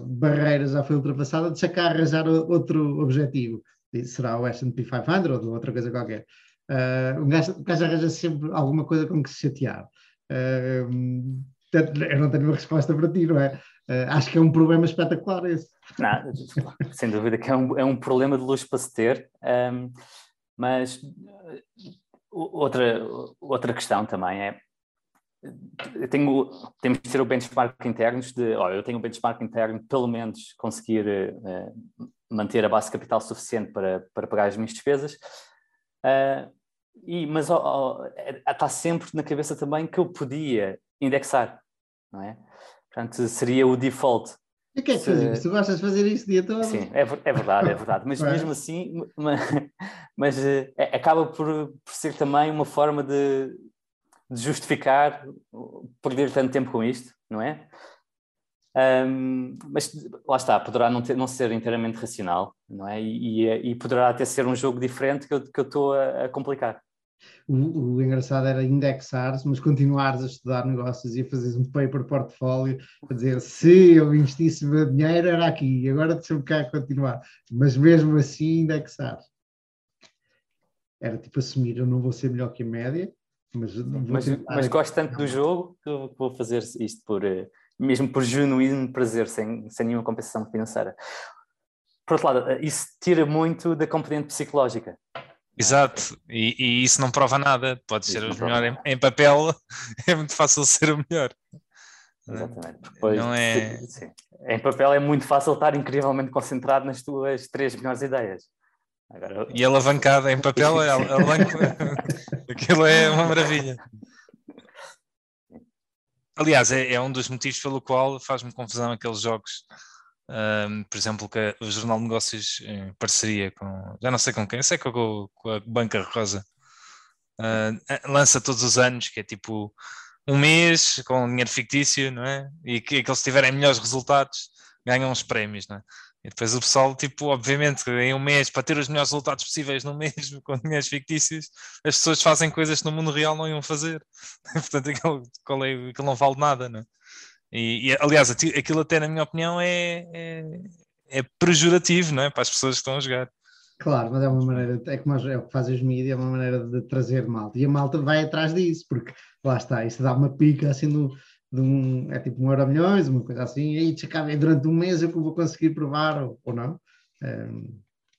barreira já foi ultrapassada, deixa cá arranjar outro objetivo, será o S&P 500 ou outra coisa qualquer. Uh, um, gajo, um gajo arranja sempre alguma coisa com que se chatear. Uh, eu não tenho uma resposta para ti, não é? Uh, acho que é um problema espetacular esse. Não, sem dúvida que é um, é um problema de luz para se ter, um, mas outra, outra questão também é tenho, temos de ter o benchmark interno de, olha, eu tenho o benchmark interno pelo menos conseguir uh, manter a base de capital suficiente para, para pagar as minhas despesas, uh, e, mas está sempre na cabeça também que eu podia indexar, não é? Portanto, seria o default. E o que é que fazes? Tu gostas de fazer isso o dia todo? Sim, é, é verdade, é verdade. Mas mesmo assim, mas, mas é, acaba por, por, ser também uma forma de, de, justificar perder tanto tempo com isto, não é? Um, mas lá está, poderá não, ter, não ser inteiramente racional, não é? E, e, e poderá até ser um jogo diferente que eu estou a, a complicar. O, o, engraçado era indexares, mas continuares a estudar negócios e a fazeres um paper portfólio a dizer se eu investisse meu dinheiro era aqui, agora deixa-me cá continuar. Mas mesmo assim indexar. Era tipo assumir, eu não vou ser melhor que a média, mas... Mas, mas gosto tanto do jogo que eu vou fazer isto por, eh, mesmo por genuíno prazer, sem, sem nenhuma compensação financeira. Por outro lado, isso tira muito da componente psicológica. Exato, e, e, isso não prova nada. Pode ser o melhor em, em, papel, é muito fácil ser o melhor. Exatamente. Depois, não é... Sim. Em papel é muito fácil estar incrivelmente concentrado nas tuas três melhores ideias. Agora... E alavancada em papel, é aquilo é uma maravilha. Aliás, é, é um dos motivos pelo qual faz-me confusão aqueles jogos um, por exemplo, que o Jornal de Negócios em parceria com, já não sei com quem, sei que com, com a Banca Rosa, uh, lança todos os anos, que é tipo um mês com dinheiro fictício, não é? E que, que eles tiverem melhores resultados ganham uns prémios, não é? E depois o pessoal, tipo, obviamente, em um mês, para ter os melhores resultados possíveis no mês com dinheiros fictícios, as pessoas fazem coisas que no mundo real não iam fazer. Portanto, aquilo, é, aquilo não vale nada, não é? E, e, aliás, aquilo até, na minha opinião, é, é, é não é? para as pessoas que estão a jogar. Claro, mas é uma maneira, é como é o que fazem os mídias, é uma maneira de trazer malta. E a malta vai atrás disso, porque lá está, isso dá uma pica assim no, de um, é tipo um euro milhões, uma coisa assim, e aí acaba, durante um mês eu vou conseguir provar ou, ou não. É,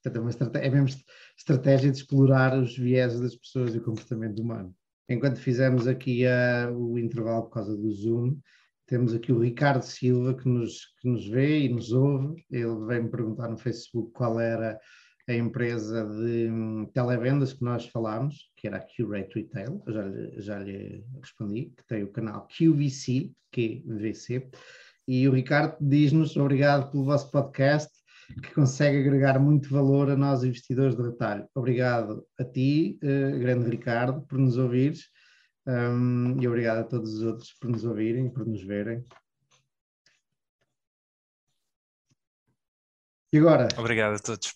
é, mesmo estratégia de explorar os viés das pessoas e o comportamento humano. Enquanto fizemos aqui uh, o intervalo por causa do Zoom, temos aqui o Ricardo Silva que nos, que nos vê e nos ouve. Ele veio-me perguntar no Facebook qual era a empresa de hum, televendas que nós falámos, que era a Curate Retail. Eu já, já lhe respondi, que tem o canal QVC, QVC. E o Ricardo diz-nos obrigado pelo vosso podcast, que consegue agregar muito valor a nós investidores de retalho. Obrigado a ti, uh, grande Ricardo, por nos ouvires um, e obrigado a todos os outros por nos ouvirem, por nos verem. E agora? Obrigado a todos.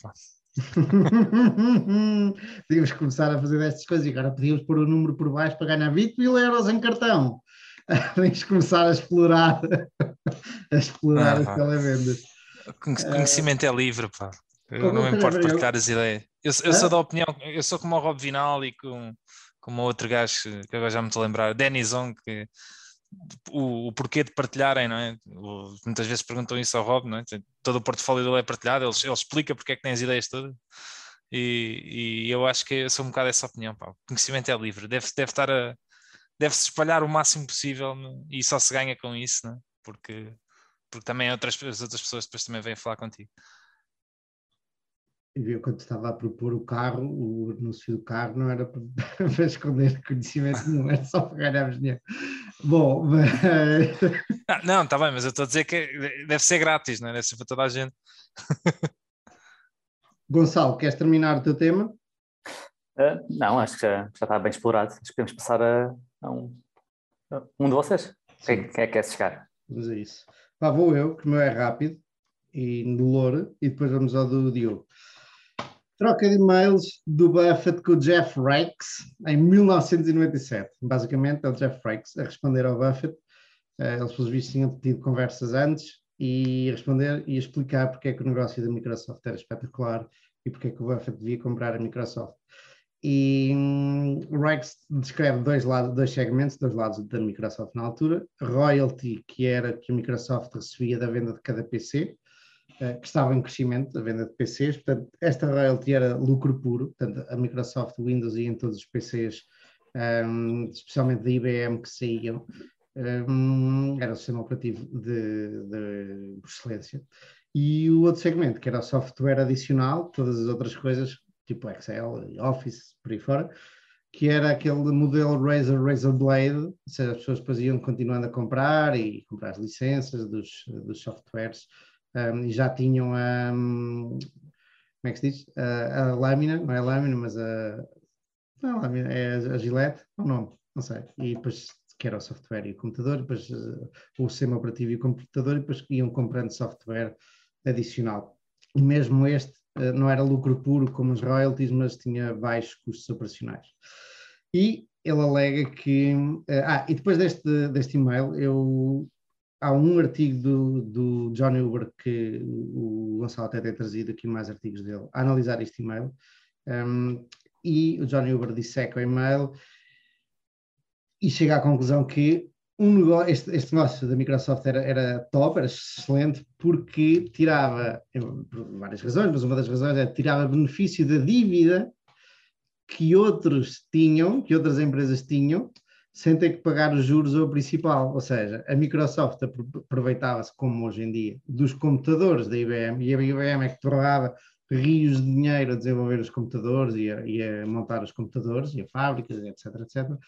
podíamos começar a fazer destas coisas e agora podíamos pôr o número por baixo para ganhar 20 mil euros em cartão. Podemos começar a explorar, a explorar as televendas. Conhecimento é livre, pá. Eu não importo partilhar as ideias. Eu, eu sou da opinião, eu sou como o Rob Vinal e com, como outro gajo que agora já me estou a lembrar, Denison, que o, o, porquê de partilharem, não é? O, muitas vezes perguntam isso ao Rob, não é? Todo o portfólio dele é partilhado, ele, ele explica porque é que tem as ideias todas. E, e eu acho que eu sou um bocado dessa opinião. Pá. O conhecimento é livre, deve, deve estar a deve-se espalhar o máximo possível e só se ganha com isso, não é? porque, porque também outras, as outras pessoas depois também vêm falar contigo eu quando estava a propor o carro, o anúncio do carro não era para, para esconder conhecimento não era só para ganharmos dinheiro. Bom, mas... ah, Não, está bem, mas eu estou a dizer que deve ser grátis, não é? Deve ser para toda a gente. Gonçalo, queres terminar o teu tema? Uh, não, acho que já, já está bem explorado. Acho que podemos passar a, a um, a um de vocês. Quem, quem é que quer chegar? Vamos a isso. Pá, vou eu, que o meu é rápido e no louro, e depois vamos ao do Diogo. Troca de e-mails do Buffett com o Jeff Rex em 1997. Basicamente, é o Jeff Rex a responder ao Buffett. Eh, eles, pelos vistos, tinham tido conversas antes e responder e explicar porque é que o negócio da Microsoft era espetacular e porque é que o Buffett devia comprar a Microsoft. E hum, o Rex descreve dois, lados, dois segmentos, dois lados da Microsoft na altura. Royalty, que era que a Microsoft recebia da venda de cada PC, que estava em crescimento, a venda de PCs, portanto, esta royalty era lucro puro, portanto, a Microsoft Windows ia em todos os PCs, um, ehm, especialmente da IBM que saíam, um, ehm, era o sistema operativo de, de, excelência. E o outro segmento, que era o software adicional, todas as outras coisas, tipo Excel, Office, por aí fora, que era aquele modelo Razer, Razer Blade, ou seja, as pessoas depois iam continuando a comprar e comprar as licenças dos, dos softwares um, e já tinham a. Um, como é que se diz? A, a, lâmina, não é a lâmina, mas a. Não, a lâmina, é a, a gilete, é o nome, não sei. E depois, que era o software e o computador, depois uh, o sistema operativo e o computador, e depois iam comprando software adicional. E mesmo este uh, não era lucro puro como os royalties, mas tinha baixos custos operacionais. E ele alega que. Uh, ah, e depois deste, deste e-mail, eu há um artigo do, do Johnny Uber que o Gonçalo até tem trazido aqui mais artigos dele, a analisar este e-mail. Um, e o Johnny Uber disseca o e-mail e chega à conclusão que um negócio, este, este, negócio da Microsoft era, era top, era excelente, porque tirava, por várias razões, mas uma das razões é tirava benefício da dívida que outros tinham, que outras empresas tinham, sem ter que pagar os juros ou o principal. Ou seja, a Microsoft aproveitava-se, como hoje em dia, dos computadores da IBM, e a IBM é que torrava rios de dinheiro a desenvolver os computadores e a, e a montar os computadores e a fábricas, etc, etc.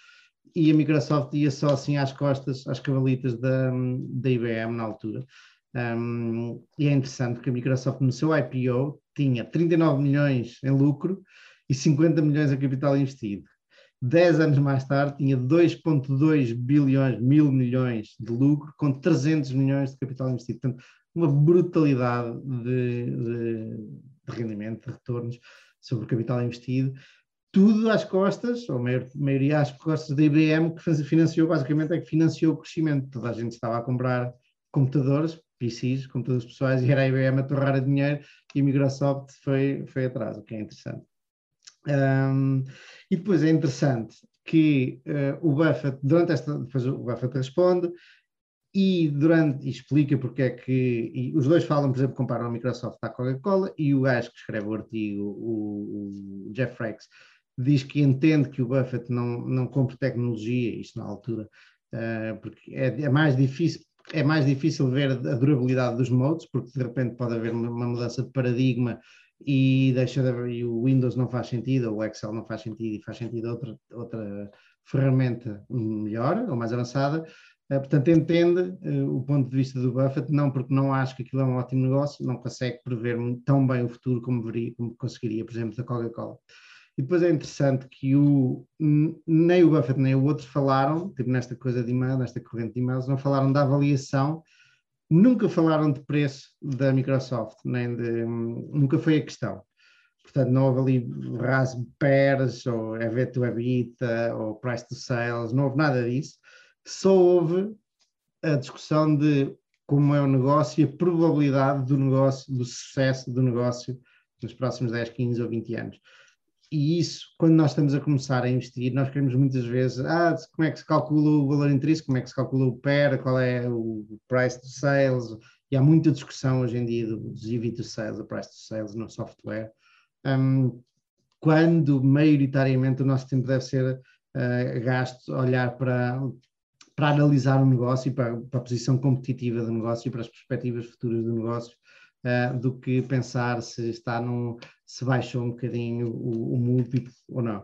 E a Microsoft ia só assim às costas, às cavalitas da, da IBM na altura. Um, e é interessante que a Microsoft no seu IPO tinha 39 milhões em lucro e 50 milhões em capital investido. Dez anos mais tarde tinha 2,2 bilhões, mil milhões de lucro, com 300 milhões de capital investido. Portanto, uma brutalidade de, de, de rendimento, de retornos sobre o capital investido. Tudo às costas, ou a maioria às costas da IBM, que financiou, basicamente, é que financiou o crescimento. Toda a gente estava a comprar computadores, PCs, computadores pessoais, e era a IBM a torrar dinheiro e a Microsoft foi, foi atrás, o que é interessante. Um, e depois é interessante que uh, o Buffett, durante esta, depois o Buffett responde e durante e explica porque é que os dois falam, por exemplo, comparam a Microsoft à Coca-Cola e o gajo que escreve o artigo, o, o Jeff Rex, diz que entende que o Buffett não, não compra tecnologia, isto na altura, uh, porque é, é, mais difícil é mais difícil ver a durabilidade dos modos, porque de repente pode haver uma, uma mudança de paradigma e deixa de haver, e o Windows não faz sentido, ou o Excel não faz sentido e faz sentido outra, outra ferramenta melhor ou mais avançada. Uh, portanto, entende uh, o ponto de vista do Buffett, não porque não acha que aquilo é um ótimo negócio, não consegue prever tão bem o futuro como, veria, como conseguiria, por exemplo, da Coca-Cola. E depois é interessante que o, nem o Buffett nem o outro falaram, tipo nesta coisa de e-mail, nesta corrente de e-mails, não falaram da avaliação nunca falaram de preço da Microsoft, nem de, nunca foi a questão. Portanto, não houve ali Raspberries, ou EV to ou Price to Sales, não houve nada disso. Só houve a discussão de como é o negócio e a probabilidade do negócio, do sucesso do negócio nos próximos 10, 15 ou 20 anos. E isso, quando nós estamos a começar a investir, nós queremos muitas vezes, ah, como é que se calcula o valor intrínseco, como é que se calcula o PER, qual é o price to sales, e há muita discussão hoje em dia dos EV to sales, o price to sales no software, um, quando maioritariamente o nosso tempo deve ser uh, gasto olhar para, para analisar o negócio e para, para, a posição competitiva do negócio e para as perspectivas futuras do negócio, uh, do que pensar se está num, se baixou um bocadinho o, o múltiplo ou não.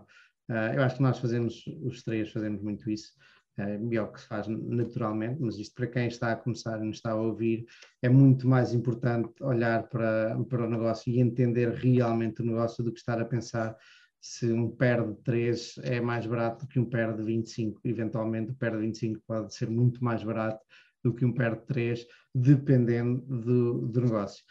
Uh, eu acho que nós fazemos, os três fazemos muito isso, é melhor que se faz naturalmente, mas isto para quem está a começar e não está a ouvir, é muito mais importante olhar para, para o negócio e entender realmente o negócio do que estar a pensar se um PER de 3 é mais barato do que um PER de 25. Eventualmente, o PER de 25 pode ser muito mais barato do que um PER de 3, dependendo do, do negócio.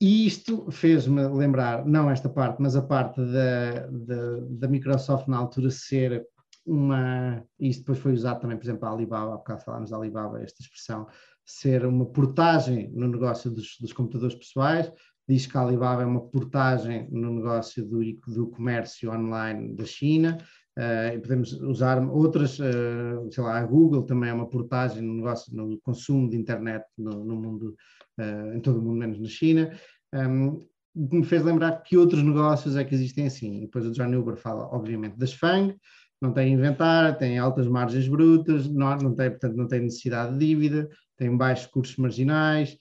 E isto fez-me lembrar, não esta parte, mas a parte da, da, da Microsoft na altura ser uma, isso depois foi usado também, por exemplo, a Alibaba, há bocado falámos da Alibaba, esta expressão, ser uma portagem no negócio dos, dos computadores pessoais, diz que a Alibaba é uma portagem no negócio do, do comércio online da China, uh, podemos usar outras, uh, sei lá, a Google também é uma portagem no negócio, no consumo de internet no, no mundo, uh, em todo o mundo, menos na China. Um, me fez lembrar que outros negócios é que existem assim. Depois o John Uber fala, obviamente, das FANG, não tem inventário, tem altas margens brutas, não, não tem, portanto, não tem necessidade de dívida, tem baixos custos marginais,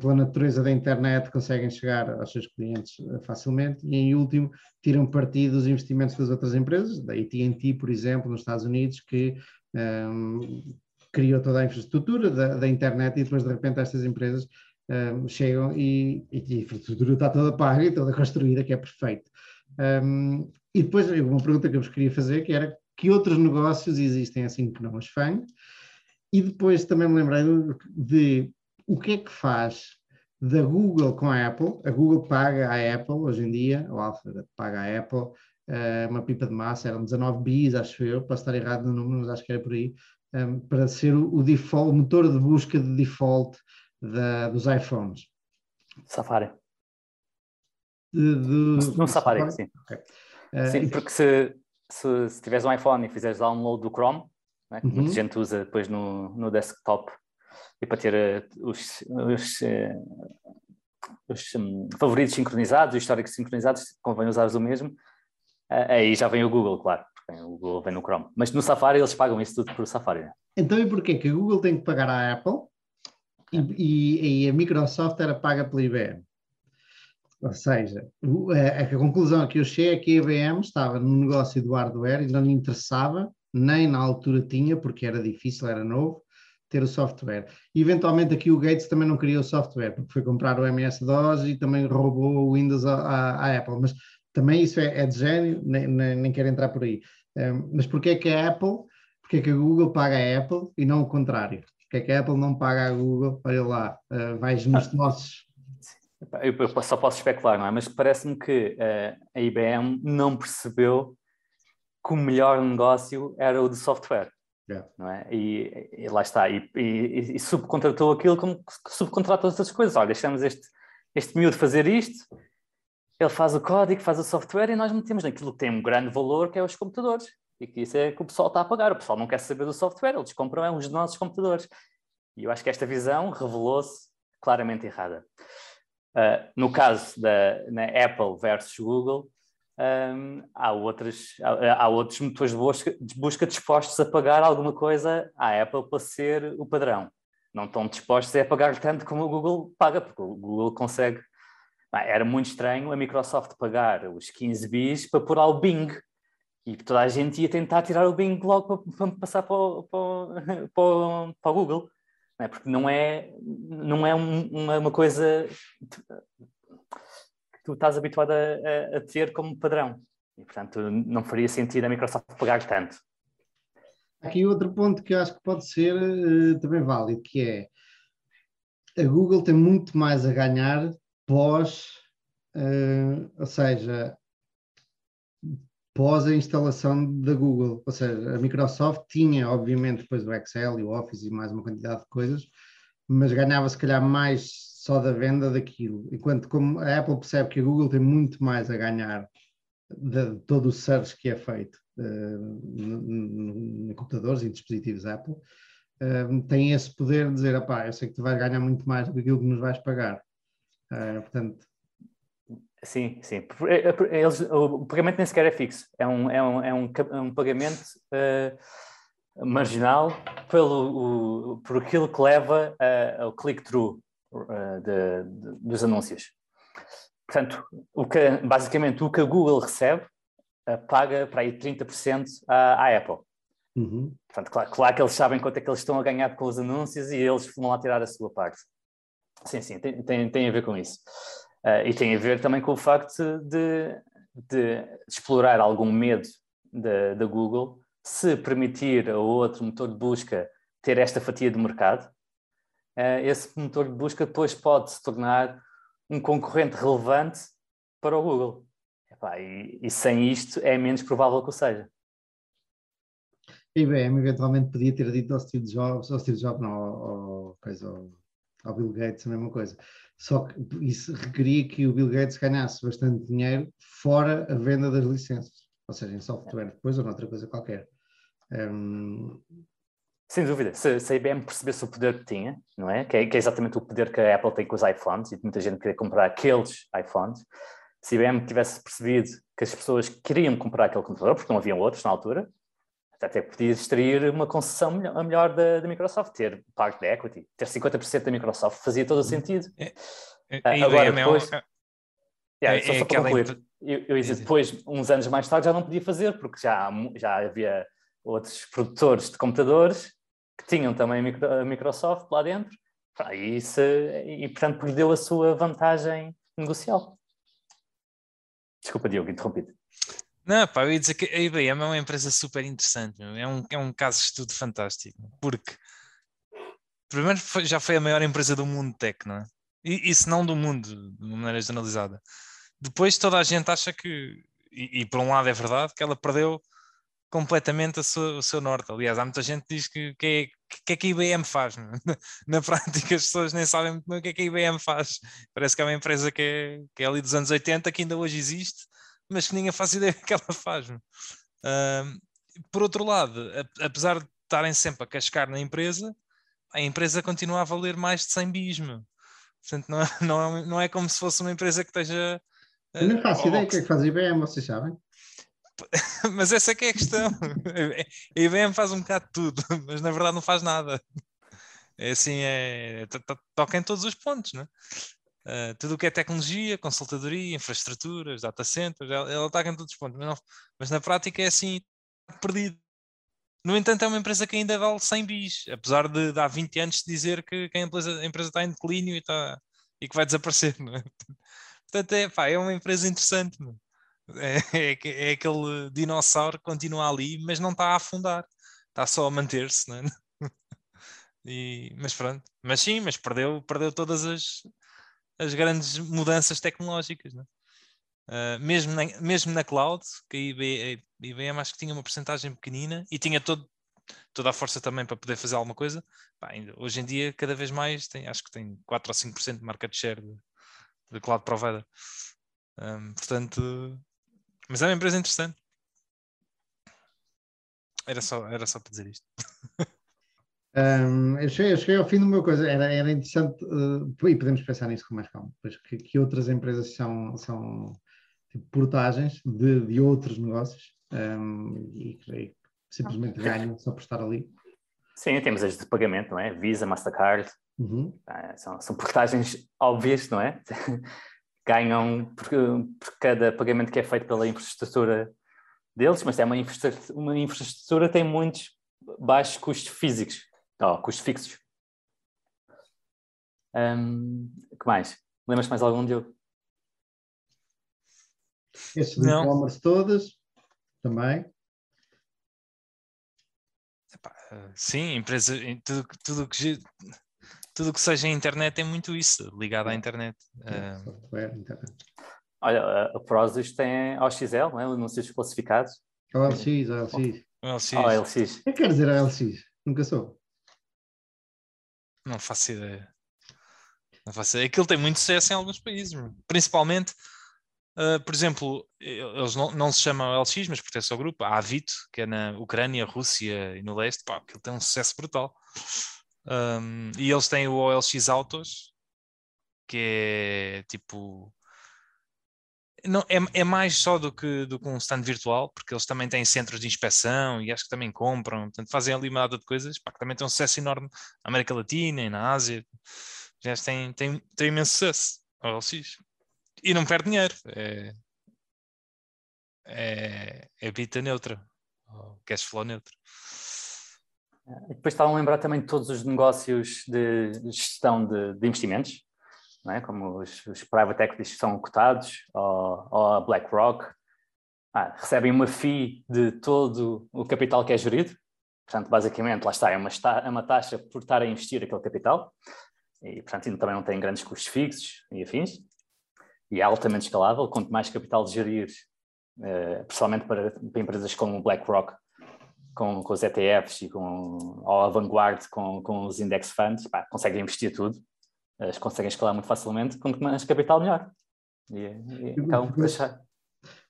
pela natureza da internet conseguem chegar aos seus clientes eh, facilmente e, em último, tiram partido dos investimentos das outras empresas, da AT&T, por exemplo, nos Estados Unidos, que um, criou toda a infraestrutura da, da, internet e depois, de repente, estas empresas um, chegam e, e, a infraestrutura está toda paga e toda construída, que é perfeito. Um, e depois uma pergunta que eu vos queria fazer, que era que outros negócios existem assim que não os FANG? E depois também me lembrei de o que é que faz da Google com a Apple. A Google paga a Apple hoje em dia, o Alphabet paga a Apple uh, uma pipa de massa, eram 19 bis, acho eu, posso estar errado no número, mas acho que era por aí, ehm, para ser o, default, o motor de busca de default da, dos iPhones. Safari. De, de, no Safari, Safari? sim. Okay. Uh, Sim, porque se, se, se tiveres um iPhone e fizeres download do Chrome, né, que uhum. muita gente usa depois no, no desktop e para ter uh, os, os, uh, os um, favoritos sincronizados, os históricos sincronizados, convém usar o mesmo. aí já vem o Google, claro, o Google vem no Chrome. Mas no Safari eles pagam isso tudo por Safari. Né? Então e porquê que a Google tem que pagar à Apple e, e, e a Microsoft era paga pela IBM? Ou seja, a, conclusão a que eu cheguei é que a IBM estava no negócio do hardware e não lhe interessava, nem na altura tinha, porque era difícil, era novo, ter o software. E, eventualmente aqui o Gates também não queria o software, porque foi comprar o MS-DOS e também roubou o Windows à, Apple. Mas também isso é, é de gênio, nem, nem, nem quero entrar por aí. Um, mas porquê é que a Apple, porquê é que a Google paga a Apple e não o contrário? Porquê é que a Apple não paga a Google? Olha lá, uh, vais nos ah. nossos eu, eu só posso especular, não é? Mas parece-me que uh, a IBM não percebeu que o melhor negócio era o de software. Yeah. Não é? E, e lá está, e, e, e, subcontratou aquilo como subcontrata outras coisas. Olha, deixamos este, este miúdo fazer isto, ele faz o código, faz o software e nós metemos naquilo que tem um grande valor, que é os computadores. E que isso é que o pessoal está a pagar. O pessoal não quer saber do software, eles compram os nossos computadores. E eu acho que esta visão revelou-se claramente errada. Uh, no caso da Apple versus Google, há, outras, há, há, outros motores de busca, de busca, dispostos a pagar alguma coisa à Apple para ser o padrão. Não estão dispostos a pagar tanto como o Google paga, porque o Google consegue. Ah, era muito estranho a Microsoft pagar os 15 bis para pôr ao Bing. E toda a gente ia tentar tirar o Bing logo para, para passar para o, para, para, para o Google não é? porque não é, não é um, uma, uma, coisa tu estás habituado a, a, ter como padrão. E, portanto, não faria sentido a Microsoft pagar tanto. Aqui outro ponto que eu acho que pode ser uh, também válido, que é a Google tem muito mais a ganhar pós, uh, ou seja, pós a instalação da Google. Ou seja, a Microsoft tinha, obviamente, depois o Excel e o Office e mais uma quantidade de coisas, mas ganhava se calhar mais só da venda daquilo. Enquanto como a Apple percebe que a Google tem muito mais a ganhar de todo o search que é feito uh, em computadores e dispositivos Apple, uh, tem esse poder de dizer, opá, eu sei que tu vais ganhar muito mais do que aquilo que nos vais pagar. Uh, portanto... Sim, sim. Eles, o pagamento nem sequer é fixo. É um, é um, é um, é um pagamento marginal pelo, o, por aquilo que leva ao click-through dos anúncios. Portanto, o que, basicamente o que a Google recebe uh, paga para aí 30% à, à Apple. Uhum. Portanto, claro, claro, que eles sabem quanto é que eles estão a ganhar com os anúncios e eles vão lá tirar a sua parte. Sim, sim, tem, tem, tem a ver com isso. Uh, e tem a ver também com o facto de, de explorar algum medo da Google se permitir a outro motor de busca ter esta fatia de mercado, esse motor de busca depois pode se tornar um concorrente relevante para o Google. Epá, e, e, sem isto é menos provável que o seja. IBM eventualmente podia ter dito ao Steve Jobs, ao Steve Jobs, não, ao, ao, ao, Bill Gates a mesma coisa. Só que isso requeria que o Bill Gates ganhasse bastante dinheiro fora a venda das licenças, ou seja, em software depois ou noutra coisa qualquer. Um, sem dúvida, se, se, a IBM percebesse o poder que tinha, não é? Que, é? que, é? exatamente o poder que a Apple tem com os iPhones, e muita gente queria comprar aqueles iPhones, se a IBM tivesse percebido que as pessoas queriam comprar aquele computador, porque não haviam outros na altura, até podia extrair uma concessão melhor, melhor da, da, Microsoft, ter parte da equity, ter 50% da Microsoft fazia todo o sentido. É, é, Agora, depois, é, yeah, só, é só para concluir, eu, eu dizer, depois, uns anos mais tarde, já não podia fazer, porque já, já havia outros produtores de computadores que tinham também a Microsoft lá dentro, e, se, e portanto perdeu a sua vantagem negocial. Desculpa, Diogo, interrompido. Não, pá, eu ia dizer que a IBM é uma empresa super interessante, é um, é um caso de estudo fantástico, porque primeiro foi, já foi a maior empresa do mundo tech, não é? E, isso não do mundo, de uma maneira generalizada. Depois toda a gente acha que, e, e por um lado é verdade, que ela perdeu completamente o seu norte. Aliás, há muita gente que diz que, que, é, que é que a IBM faz. Na, na, prática, as pessoas nem sabem muito bem o que é que a IBM faz. Parece que é uma empresa que é, que é ali dos anos 80, que ainda hoje existe, mas que ninguém faz ideia do que ela faz. Uh, por outro lado, apesar de estarem sempre a cascar na empresa, a empresa continua a valer mais de 100 bis. Portanto, não é, não, é, não é como se fosse uma empresa que esteja. Eu não faço uh, ideia do que é que faz a IBM, vocês sabem? mas essa é que é a questão. A IBM faz um bocado de tudo, mas na verdade não faz nada. É assim, é, toca em todos os pontos, né? Uh, tudo o que é tecnologia, consultadoria, infraestruturas, data centers, ela, ela toca em todos os pontos, mas, não, mas, na prática é assim, perdido. No entanto, é uma empresa que ainda vale 100 bis, apesar de, de há 20 anos dizer que, que a, empresa, a, empresa, está em declínio e, está, e que vai desaparecer. É? Portanto, é, pá, é uma empresa interessante. Não? É, é, é, aquele dinossauro que continua ali, mas não está a afundar, está só a manter-se, né? E, mas pronto, mas sim, mas perdeu, perdeu todas as, as grandes mudanças tecnológicas? Uh, mesmo, na, mesmo na cloud, que a IBM, a IBM acho que tinha uma porcentagem pequenina e tinha todo, toda a força também para poder fazer alguma coisa. Pá, ainda, hoje em dia, cada vez mais, tem, acho que tem 4 ou 5% de market share de, de cloud provider. Um, portanto, mas é uma empresa interessante. Era só, era só para dizer isto. Um, eu, cheguei, eu, cheguei, ao fim do meu coisa, era, era interessante, uh, e podemos pensar nisso com mais calma, pois que, que outras empresas são, são tipo, portagens de, de outros negócios um, e que simplesmente ganham só por estar ali. Sim, temos as de pagamento, não é? Visa, Mastercard, uhum. uh, são, são portagens óbvias, não é? Ganham por, por, cada pagamento que é feito pela infraestrutura deles, mas é uma infraestrutura, uma infraestrutura tem muitos baixos custos físicos, oh, custos fixos. Um, que mais? Lembras mais algum, Diogo? Esses de e-commerce todas, também. Sim, empresa, tudo, tudo que tudo que seja internet é muito isso, ligado à internet. É, software, internet. Olha, a Prozis tem OXL, não é? Anúncios classificados. É o LX, é o LX. O LX. Oh, LX. O que quer dizer LX? Nunca sou. Não faço ideia. Não faço ideia. Aquilo tem muito sucesso em alguns países, principalmente, uh, por exemplo, eles não, não se chamam LX, mas pertence ao grupo, a Avito, que é na Ucrânia, Rússia e no leste, pá, aquilo tem um sucesso brutal. Um, e eles têm o OLX Autos, que é tipo não, é, é mais só do que, do que um stand virtual, porque eles também têm centros de inspeção e acho que também compram, portanto fazem ali uma data de coisas, pá, que também tem um sucesso enorme na América Latina e na Ásia. Já tem, tem, tem imenso sucesso ao LX. E não perde dinheiro. É, é, é bita neutra, cash flow neutro. Depois estavam a lembrar também de todos os negócios de gestão de, de investimentos, é? como os, os private equities que são cotados, ou, ou a BlackRock, ah, recebem uma fee de todo o capital que é gerido. Portanto, basicamente, lá está, é uma, é uma taxa por estar a investir aquele capital. E, portanto, também não tem grandes custos fixos e afins. E é altamente escalável. Quanto mais capital gerir, eh, principalmente para, para, empresas como BlackRock, com, com os ETFs e com, ou a Vanguard com, com os index funds, pá, conseguem investir tudo eles conseguem escalar muito facilmente, quanto mais capital, melhor. E, e acabam por deixar.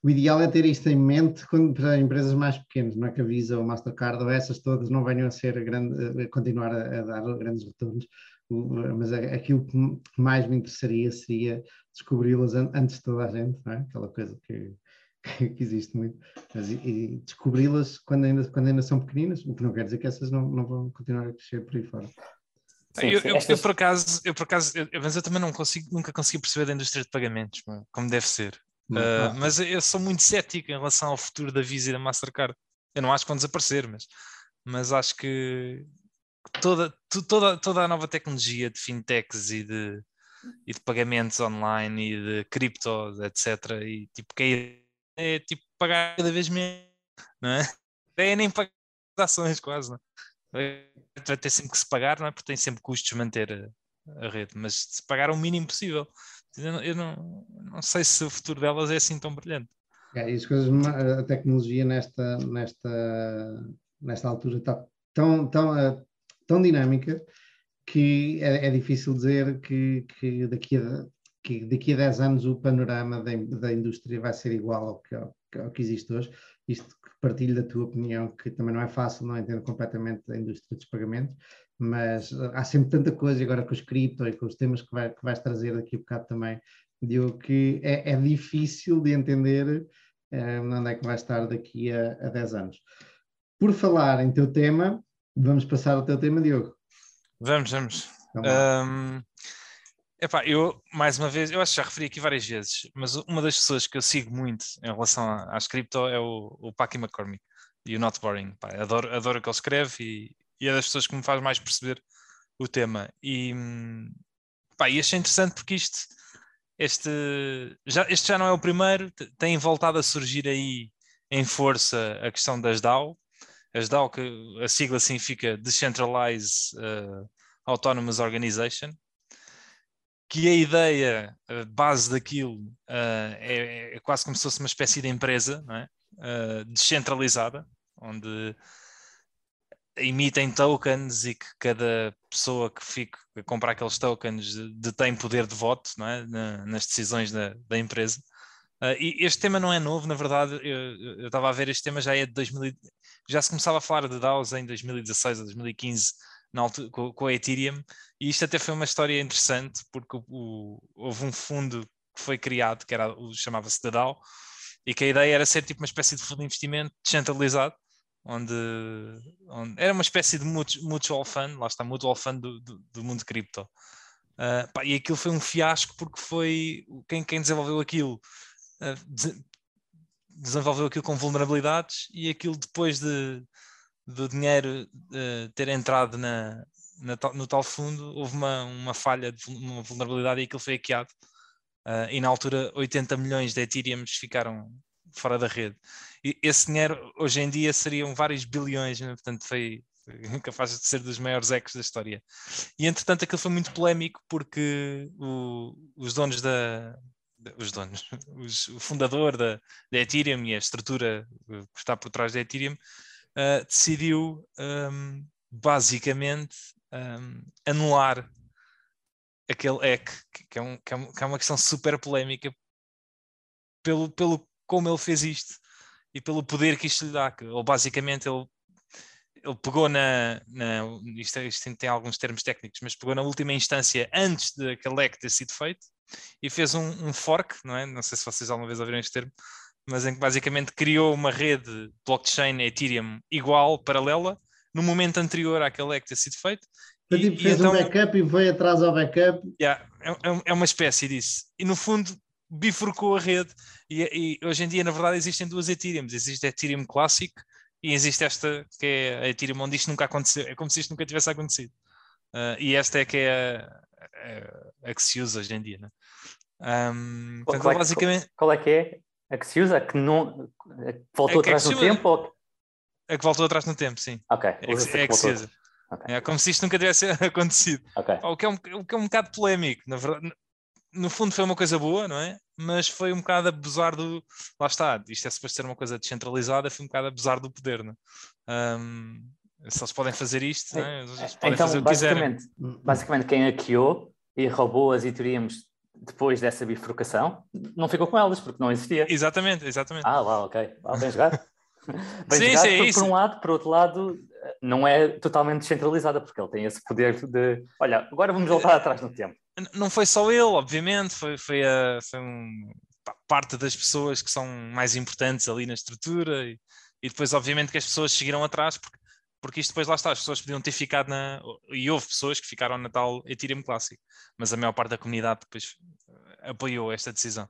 O ideal é ter isto em mente quando, para empresas mais pequenas, não é que a Visa ou Mastercard ou essas todas não venham a ser a, grande, a continuar a, a, dar grandes retornos, mas aquilo que mais me interessaria seria descobri-las antes de toda a gente, não é? aquela coisa que, que existe muito, mas, e, e descobri-las quando ainda, quando ainda são pequeninas, o que não quer dizer que essas não, não vão continuar a crescer por aí fora. Sim, eu, eu, eu, por acaso, eu por acaso, eu, mas eu também não consigo, nunca consegui perceber da indústria de pagamentos, como deve ser. Uh, mas eu sou muito cético em relação ao futuro da Visa e da Mastercard. Eu não acho que vão desaparecer, mas, mas acho que toda, toda, toda a nova tecnologia de fintechs e de, e de pagamentos online e de criptos, etc. E tipo, que é, é tipo pagar cada vez menos, não é? É nem pagar ações quase, não é? vai ter sempre que se pagar, não é? Porque tem sempre custos manter a, a rede, mas se pagar o mínimo possível. Eu, não, eu não, não, sei se o futuro delas é assim tão brilhante. É, as coisas, a tecnologia nesta, nesta, nesta altura está tão, tão, eh, tão dinâmica que é, é difícil dizer que, que, daqui a, que daqui a 10 anos o panorama da, da indústria vai ser igual ao que, ao, que existe hoje. Isto partilho da tua opinião, que também não é fácil, não entendo completamente a indústria dos pagamentos, mas há sempre tanta coisa, agora com os cripto e com os temas que, vai, que vais trazer daqui a bocado também, Diogo, que é, é difícil de entender um, onde é que vai estar daqui a, a 10 anos. Por falar em teu tema, vamos passar ao teu tema, Diogo. Vamos, vamos. Então, um, Epá, eu, mais uma vez, eu acho que já referi aqui várias vezes, mas uma das pessoas que eu sigo muito em relação às cripto é o, o Packy McCormick e o Not Boring. Pá, adoro, adoro o que ele escreve e, e, é das pessoas que me faz mais perceber o tema. E, pá, e achei interessante porque isto, este já, este já não é o primeiro, tem voltado a surgir aí em força a questão das DAO. As DAO, que a sigla significa Decentralized uh, Autonomous Organization que a ideia a base daquilo uh, é, é, quase como se fosse uma espécie de empresa é? uh, descentralizada, onde emitem tokens e que cada pessoa que fica a comprar aqueles tokens detém poder de voto é? Na, nas decisões da, da empresa. Uh, e este tema não é novo, na verdade, eu estava a ver este tema já é de 2000, já se começava a falar de DAOs em 2016 ou 2015 altura, com, a Ethereum, e isto até foi uma história interessante, porque o, o, houve um fundo que foi criado, que era, chamava-se da DAO, e que a ideia era ser tipo uma espécie de fundo de investimento descentralizado, onde, onde era uma espécie de mutual fund, lá está, mutual fund do, do, do mundo cripto. Uh, pá, e aquilo foi um fiasco porque foi quem, quem desenvolveu aquilo uh, desenvolveu aquilo com vulnerabilidades e aquilo depois de, do dinheiro uh, ter entrado na, na, no tal fundo, houve uma, uma falha, de, uma vulnerabilidade e aquilo foi hackeado. Uh, e na altura 80 milhões de Ethereum ficaram fora da rede. E esse dinheiro hoje em dia seriam vários bilhões, né? portanto foi, foi capaz de ser dos maiores ecos da história. E entretanto aquilo foi muito polémico porque o, os donos da, os donos, os, o fundador da, da, Ethereum e a estrutura que está por trás da Ethereum uh, decidiu um, basicamente um, anular aquele hack, que é, um, que, é um, que é uma questão super polémica pelo, pelo como ele fez isto e pelo poder que isto lhe dá. Ou basicamente ele, ele pegou na. na isto, isto, tem alguns termos técnicos, mas pegou na última instância antes daquele hack ter sido feito e fez um, fork, não é? Não sei se vocês alguma vez ouviram este termo, mas em que basicamente criou uma rede blockchain Ethereum igual, paralela, no momento anterior àquele hack ter sido feito. Foi tipo, fez então, um backup e foi atrás ao backup. Yeah, é, é, é uma espécie disso. E no fundo bifurcou a rede. E, e, hoje em dia, na verdade, existem duas Ethereum. Existe a Ethereum Classic e existe esta que é a Ethereum onde isto nunca aconteceu. É como se isto nunca tivesse acontecido. Uh, e esta é que é a, a, a, que se usa hoje em dia. Né? Um, qual, portanto, é, basicamente... qual é que é? A que se usa? A que não a que voltou atrás no tempo? Ou... A que voltou atrás no tempo, sim. Ok. É, que, é que se usa. Okay. É como se isto nunca tivesse acontecido. Okay. O, que é um, o que é um bocado polémico, na verdade. No fundo foi uma coisa boa, não é? Mas foi um bocado abusar do. Lá está, isto é suposto ser uma coisa descentralizada, foi um bocado abusar do poder, não é? Um, só se podem fazer isto, não é? então, basicamente, basicamente, quem hackeou e roubou as Ethereums depois dessa bifurcação não ficou com elas, porque não existia. Exatamente, exatamente. Ah, lá, ok. Ah, bem jogado. bem sim, jogado sim, por, por um lado, por outro lado, não é totalmente descentralizada, porque ele tem esse poder de olha, agora vamos voltar atrás no tempo. Não foi só ele, obviamente, foi, foi, a, foi um, parte das pessoas que são mais importantes ali na estrutura e, e, depois, obviamente, que as pessoas seguiram atrás, porque, porque isto depois lá está, as pessoas podiam ter ficado na. E houve pessoas que ficaram na tal Ethereum Classic, mas a maior parte da comunidade depois eh, apoiou esta decisão.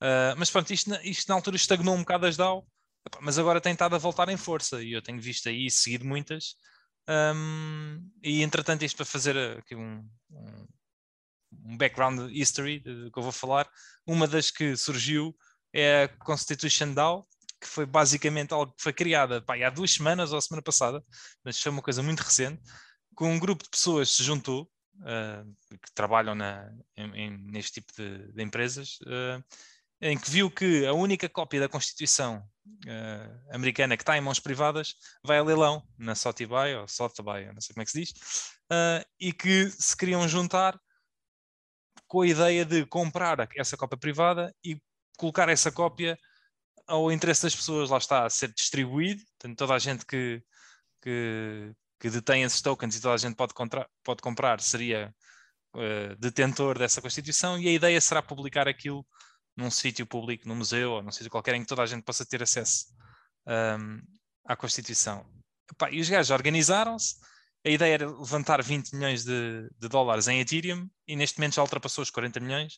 Uh, mas pronto, isto, isto na altura estagnou um bocado as DAO mas agora tem estado a voltar em força e eu tenho visto aí, seguido muitas. Um, e entretanto, isto para fazer aqui um, um, um background history que eu vou falar, uma das que surgiu é a Constitution DAO, que foi basicamente algo que foi criada pá, há duas semanas ou a semana passada, mas foi uma coisa muito recente, com um grupo de pessoas se juntou, uh, que trabalham na, em, em, neste tipo de, de empresas, uh, em que viu que a única cópia da Constituição uh, americana que está em mãos privadas vai a leilão na Sotheby ou Sotheby, não sei como é que se diz, e que se queriam juntar com a ideia de comprar essa cópia privada e colocar essa cópia ao interesse das pessoas, lá está, a ser distribuído, portanto toda a gente que, que, que detém esses tokens e toda a gente pode, contra, pode comprar seria uh, detentor dessa Constituição e a ideia será publicar aquilo num sítio público, num museu ou num sítio qualquer em que toda a gente possa ter acesso um, à Constituição. Epá, e os gajos organizaram-se. A ideia era levantar 20 milhões de, de, dólares em Ethereum e neste momento já ultrapassou os 40 milhões.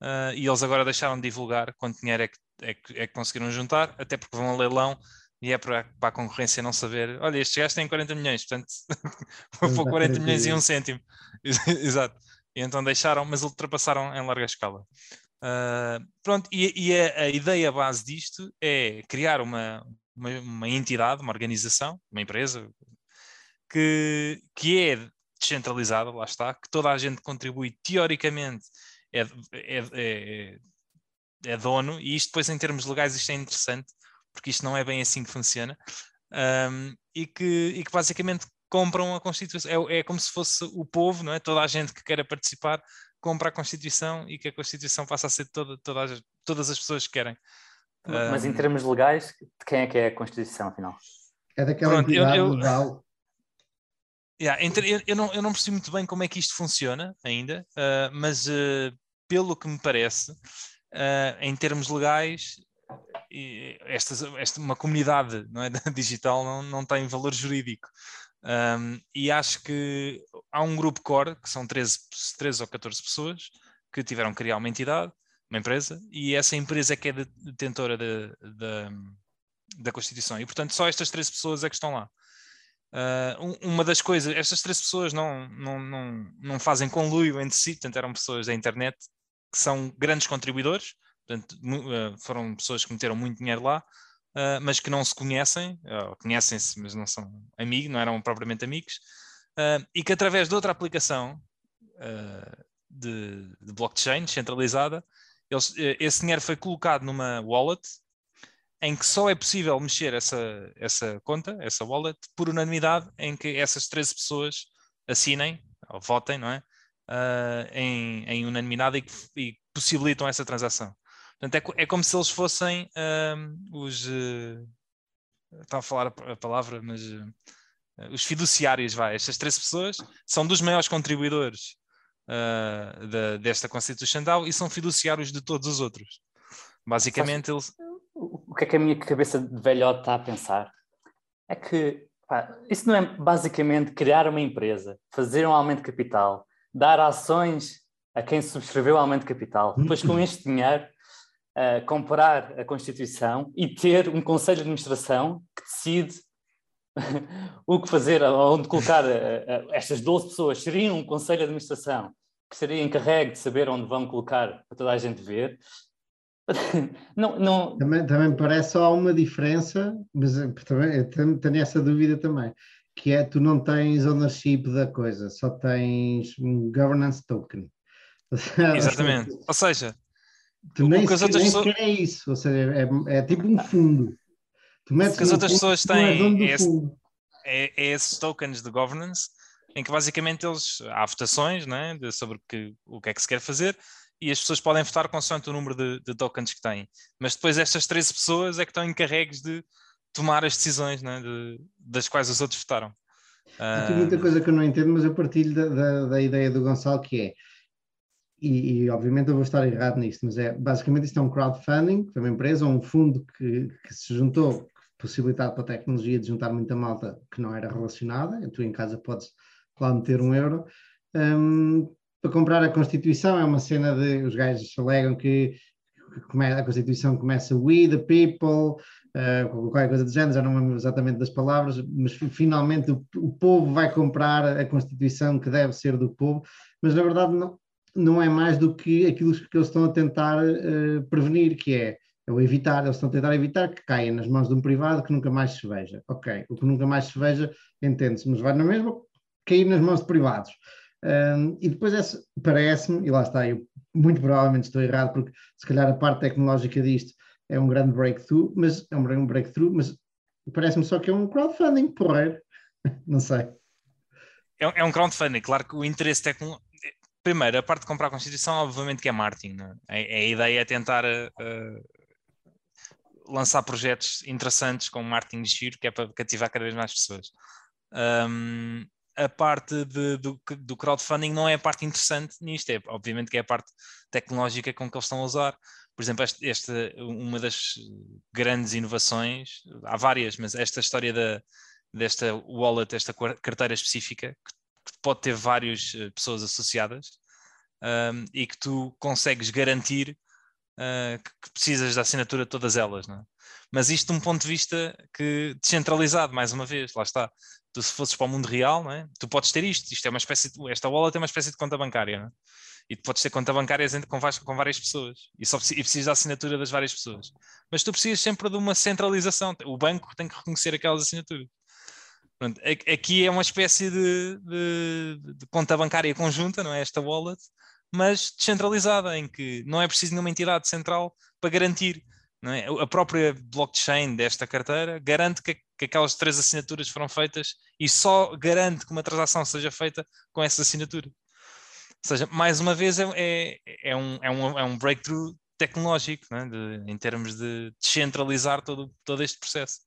Uh, e eles agora deixaram de divulgar quanto dinheiro é que, é, que, é que conseguiram juntar, até porque vão a leilão e é para, para, a concorrência não saber, olha, estes gajos têm 40 milhões, portanto, vou pôr 40 milhões e um cêntimo. Exato. E então deixaram, mas ultrapassaram em larga escala. Uh, pronto, e, e a, a, ideia base disto é criar uma, uma, uma, entidade, uma organização, uma empresa que, que é descentralizada, lá está, que toda a gente contribui teoricamente é, é, é, é dono, e isto depois em termos legais isto é interessante, porque isto não é bem assim que funciona, um, e, que, e que basicamente compram a Constituição, é, é como se fosse o povo, não é? toda a gente que queira participar compra a Constituição e que a Constituição passa a ser toda, toda as, todas as pessoas que querem. Mas um, em termos legais, de quem é que é a Constituição, afinal? É daquela pronto, entidade eu, eu, legal. Yeah, eu, eu, não, eu não percebi muito bem como é que isto funciona ainda, uh, mas uh, pelo que me parece, uh, em termos legais, esta, esta, uma comunidade não é, digital não, não tem valor jurídico. Um, e acho que há um grupo core, que são 13, 13 ou 14 pessoas, que tiveram que criar uma entidade, uma empresa, e essa empresa é que é detentora de, de, da Constituição. E, portanto, só estas três pessoas é que estão lá. Uh, uma das coisas, estas três pessoas não, não, não, não fazem conluio entre si, portanto, eram pessoas da internet que são grandes contribuidores, portanto, uh, foram pessoas que meteram muito dinheiro lá, uh, mas que não se conhecem, conhecem-se, mas não são amigos, não eram propriamente amigos, uh, e que através de outra aplicação de, de, blockchain centralizada, eles, esse dinheiro foi colocado numa wallet em que só é possível mexer essa, essa conta, essa wallet, por unanimidade, em que essas 13 pessoas assinem ou votem, não é? Uh, em, em, unanimidade e, que, e possibilitam essa transação. Portanto, é, é como se eles fossem uh, os. Uh, está a falar a, palavra, mas os fiduciários, vai. Estas três pessoas são dos maiores contribuidores da, desta Constituição e são fiduciários de todos os outros. Basicamente, eles. O que é que a minha cabeça de velhote está a pensar? É que pá, isso não é basicamente criar uma empresa, fazer um aumento de capital, dar ações a quem subscreveu o aumento de capital, depois com este dinheiro uh, comprar a Constituição e ter um conselho de administração que decide o que fazer, onde colocar uh, uh, estas 12 pessoas. Seria um conselho de administração que seria encarregue de saber onde vão colocar para toda a gente ver. não, não... Também, também parece só uma diferença, mas também, tenho essa dúvida também, que é tu não tens ownership da coisa, só tens um governance token. Exatamente. Ou seja, tu nem, sequer, nem pessoas... é isso, ou seja, é, é tipo um fundo. Tu metes o que as outras pessoas têm é, esse, é, é esses tokens de governance em que basicamente eles há votações né, de, sobre que, o que é que se quer fazer e as pessoas podem votar consoante o número de, de, tokens que têm. Mas depois estas 13 pessoas é que estão encarregues de tomar as decisões né, de, das quais os outros votaram. Há muita coisa que eu não entendo, mas eu partilho da, da, da ideia do Gonçalo que é, e, e, obviamente eu vou estar errado nisto, mas é basicamente isto é um crowdfunding, foi uma empresa, um fundo que, que se juntou, possibilitado para a tecnologia de juntar muita malta que não era relacionada, tu em casa podes lá meter um euro. Um, para comprar a Constituição é uma cena de. Os gajos alegam que a Constituição começa we the people, uh, qualquer coisa do género, já não lembro exatamente das palavras, mas finalmente o, o, povo vai comprar a Constituição que deve ser do povo, mas na verdade não, não é mais do que aquilo que eles estão a tentar uh, prevenir, que é ou evitar, eles estão a tentar evitar que caia nas mãos de um privado que nunca mais se veja. Ok, o que nunca mais se veja, entende-se, mas vai na mesma cair nas mãos de privados. Um, e depois parece-me, e lá está, eu muito provavelmente estou errado, porque se calhar a parte tecnológica disto é um grande breakthrough, mas é um breakthrough, mas parece-me só que é um crowdfunding porreiro. Não sei. É, é um crowdfunding, claro que o interesse tecnológico. Primeiro, a parte de comprar a Constituição, obviamente que é marketing. É? A, a, ideia é tentar uh, lançar projetos interessantes com marketing de giro, que é para cativar cada vez mais pessoas. Um, a parte de, do, do, crowdfunding não é a parte interessante nisto, é obviamente que é a parte tecnológica com que eles estão a usar. Por exemplo, esta uma das grandes inovações, há várias, mas esta história da, desta wallet, esta carteira específica, que, pode ter várias eh, pessoas associadas um, e que tu consegues garantir uh, que precisas da assinatura de todas elas. É? Mas isto de um ponto de vista que descentralizado, mais uma vez, lá está. Tu se fosses para o mundo real, é? tu podes ter isto, isto é uma espécie de, esta wallet é uma espécie de conta bancária, é? E tu podes ter conta bancária com, com várias pessoas e, só, e precisas da assinatura das várias pessoas. Mas tu precisas sempre de uma centralização. O banco tem que reconhecer aquelas assinaturas. Pronto, aqui é uma espécie de, de, de, conta bancária conjunta, não é? Esta wallet, mas descentralizada, em que não é preciso nenhuma entidade central para garantir. É? A própria blockchain desta carteira garante que, que, aquelas três assinaturas foram feitas e só garante que uma transação seja feita com essa assinatura. Seja, mais uma vez é, é, é um, é, um, é um breakthrough tecnológico é? de, em termos de descentralizar todo, todo este processo.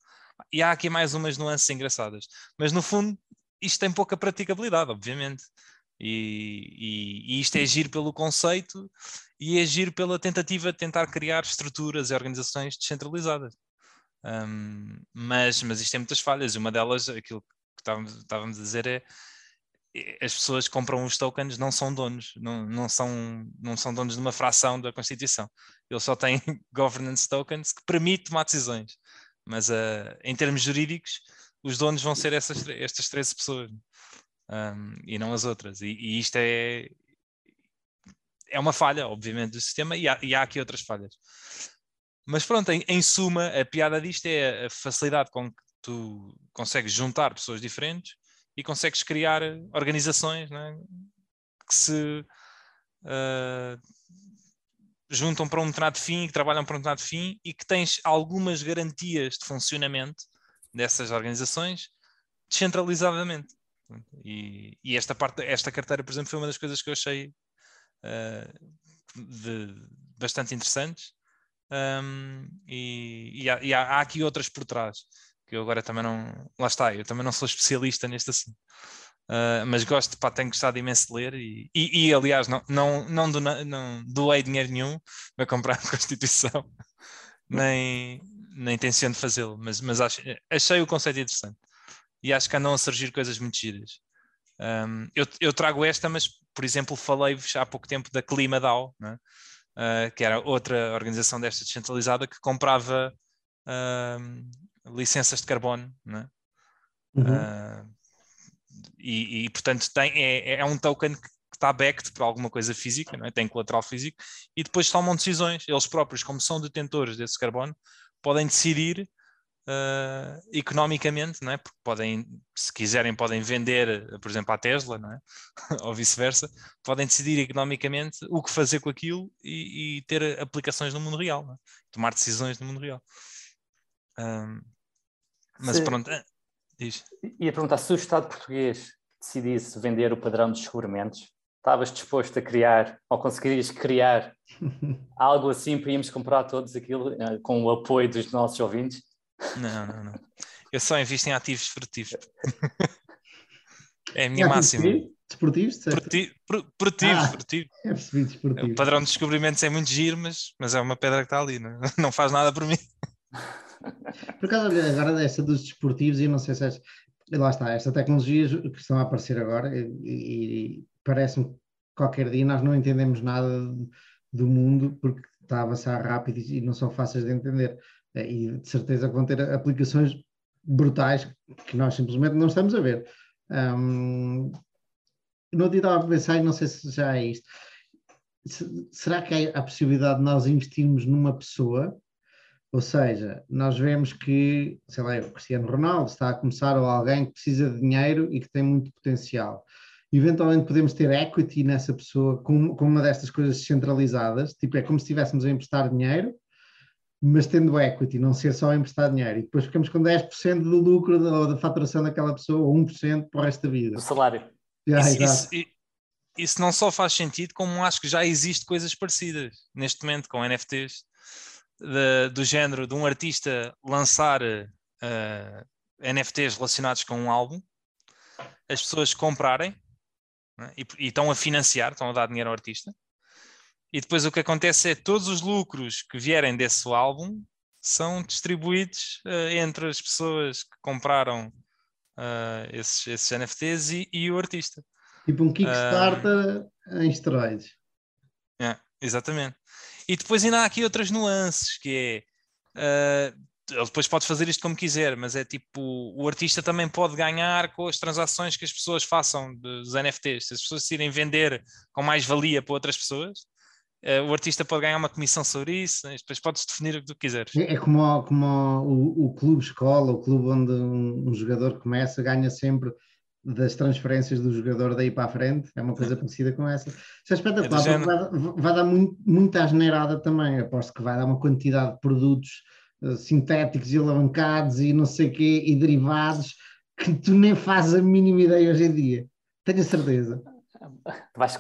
E há aqui mais umas nuances engraçadas, mas no fundo isto tem pouca praticabilidade, obviamente. E, e, e, isto é giro pelo conceito e é giro pela tentativa de tentar criar estruturas e organizações descentralizadas. Um, mas, mas isto tem muitas falhas, e uma delas, aquilo que estávamos, estávamos a dizer, é as pessoas compram os tokens, não são donos, não, não, são, não são donos de uma fração da Constituição. Eles só têm governance tokens que permitem tomar decisões. Mas uh, em termos jurídicos, os donos vão ser essas, estas 13 pessoas um, e não as outras. E, e, isto é, é uma falha, obviamente, do sistema, e há, e há aqui outras falhas. Mas pronto, em, em, suma, a piada disto é a facilidade com que tu consegues juntar pessoas diferentes e consegues criar organizações né, que se uh, juntam para um determinado fim, que trabalham para um determinado fim e que tens algumas garantias de funcionamento dessas organizações descentralizadamente. E, e, esta parte, esta carteira, por exemplo, foi uma das coisas que eu achei uh, de, bastante interessantes. Um, e, e, há, e há, há, aqui outras por trás que eu agora também não. Lá está, eu também não sou especialista neste assunto. Uh, mas gosto, pá, tenho gostado imenso de ler e, e, e aliás, não, não, não, do, não doei dinheiro nenhum para comprar a Constituição, nem, nem tenciono fazê-lo, mas, mas acho, achei o conceito interessante e acho que andam a surgir coisas muito giras. Um, eu, eu, trago esta, mas, por exemplo, falei-vos há pouco tempo da ClimaDAO, né? uh, que era outra organização desta descentralizada que comprava uh, licenças de carbono. Né? Uhum. Uh, e, e, portanto, tem, é, é um token que está backed por alguma coisa física, é? tem colateral físico, e depois tomam decisões. Eles próprios, como são detentores desse carbono, podem decidir uh, economicamente, não é? porque podem, se quiserem, podem vender, por exemplo, à Tesla, não é? ou vice-versa, podem decidir economicamente o que fazer com aquilo e, e ter aplicações no mundo real, é? tomar decisões no mundo real. Um, mas se, pronto, ah, diz. Ia perguntar se o Estado português decidisse vender o padrão dos descobrimentos, estavas disposto a criar, ou conseguirias criar algo assim para irmos comprar todos aquilo uh, com o apoio dos nossos ouvintes? Não, não, não. Eu só invisto em ativos esportivos. é a minha máxima. Desportivos? Desportivo, desportivo, ah, desportivo. É percebido, desportivo. O padrão de descobrimentos é muito giro, mas, mas é uma pedra que está ali, não, não faz nada por mim. Por acaso, agora dessa dos desportivos, e não sei se é, lá está, esta tecnologias que estão a aparecer agora, e, e parece-me que qualquer dia nós não entendemos nada do mundo porque está a avançar rápido e não são fáceis de entender. Eh, e de certeza vão ter aplicações brutais que nós simplesmente não estamos a ver. Um, no dia estava a pensar, e não sei se já é isto, será que há a possibilidade de nós investirmos numa pessoa? Ou seja, nós vemos que, sei lá, o Cristiano Ronaldo está a começar ou alguém que precisa de dinheiro e que tem muito potencial. Eventualmente podemos ter equity nessa pessoa com, com uma destas coisas descentralizadas, tipo é como se estivéssemos a emprestar dinheiro, mas tendo equity, não ser só emprestar dinheiro, e depois ficamos com 10% do lucro ou da faturação daquela pessoa, ou 1% para o resto da vida. O salário. isso, isso, isso, não só faz sentido, como acho que já existe coisas parecidas neste momento com NFTs, de, do género de um artista lançar uh, NFTs relacionados com um álbum, as pessoas comprarem né, e, e estão a financiar, estão a dar dinheiro ao artista e depois o que acontece é todos os lucros que vierem desse álbum são distribuídos uh, entre as pessoas que compraram uh, esses, esses, NFTs e, e, o artista. Tipo um Kickstarter uh, em esteroides. É, exatamente. E depois ainda há aqui outras nuances, que é ele depois pode fazer isto como quiser, mas é tipo, o artista também pode ganhar com as transações que as pessoas façam dos NFTs. Se as pessoas decidem vender com mais valia para outras pessoas, Uh, o artista pode ganhar uma comissão sobre isso, né? depois podes definir o que tu quiseres. É, é como, como o, o, clube escola, o clube onde um, um, jogador começa, ganha sempre das transferências do jogador daí para a frente, é uma coisa parecida com essa. Isso é espetacular, é vai, vai, dar muito, muita asneirada também, aposto que vai dar uma quantidade de produtos uh, sintéticos e alavancados e não sei o quê, e derivados, que tu nem fazes a mínima ideia hoje em dia, tenho a certeza vais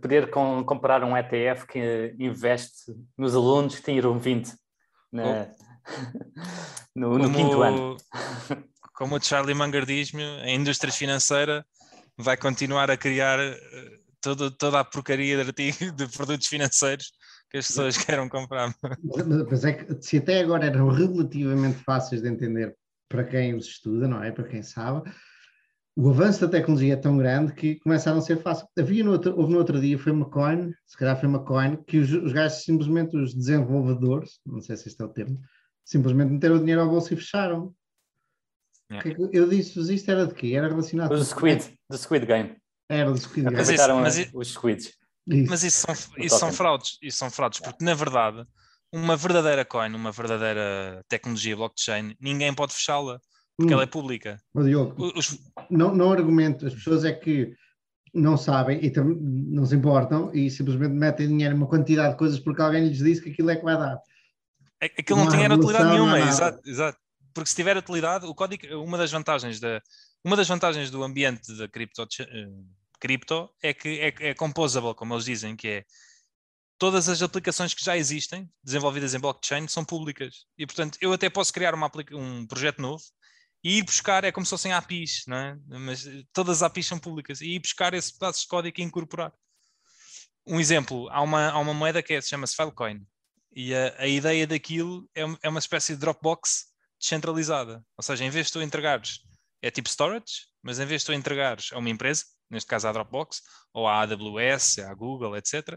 poder comprar um ETF que investe nos alunos que têm 20 na, oh. no, no quinto ano. Como o Charlie Munger diz-me, a indústria financeira vai continuar a criar eh, todo, toda a porcaria de, artigos, de produtos financeiros que as pessoas queiram comprar. Mas é que se até agora eram relativamente fáceis de entender para quem os estuda, não é? Para quem sabe, o avanço da tecnologia é tão grande que começa a ser fácil. Havia no outro, houve no outro dia, foi uma coin, se calhar foi uma coin, que os, os gajos simplesmente, os desenvolvedores, não sei se este é o termo, simplesmente meteram o dinheiro ao bolso e fecharam. Yeah. É eu disse-vos isto era de quê? Era relacionado com... Squid, do Squid Game. Era do Squid Game. Mas isso, mas os Squids. Isso. Mas isso são, isso são fraudes, isso são fraudes, porque na verdade, uma verdadeira coin, uma verdadeira tecnologia blockchain, ninguém pode fechá-la porque hum. ela é pública. Mas, Diogo, Os... não, não argumento, as pessoas é que não sabem e não se importam e simplesmente metem dinheiro em uma quantidade de coisas porque alguém lhes disse que aquilo é que vai dar. É, aquilo não, não tem utilidade nenhuma, exato, exato. Porque se tiver utilidade, o código, uma das vantagens da, uma das vantagens do ambiente da cripto, uh, cripto é que é, é composable, como eles dizem, que é todas as aplicações que já existem, desenvolvidas em blockchain, são públicas. E, portanto, eu até posso criar uma, um projeto novo e ir buscar, é como se fossem APIs, não é? Mas todas as APIs são públicas, e ir buscar esse pedaço de código e incorporar. Um exemplo, há uma, há uma moeda que é, chama-se Filecoin, e a, a, ideia daquilo é, é uma espécie de Dropbox descentralizada. Ou seja, em vez de tu entregares, é tipo storage, mas em vez de tu entregares a uma empresa, neste caso à Dropbox, ou à AWS, à Google, etc.,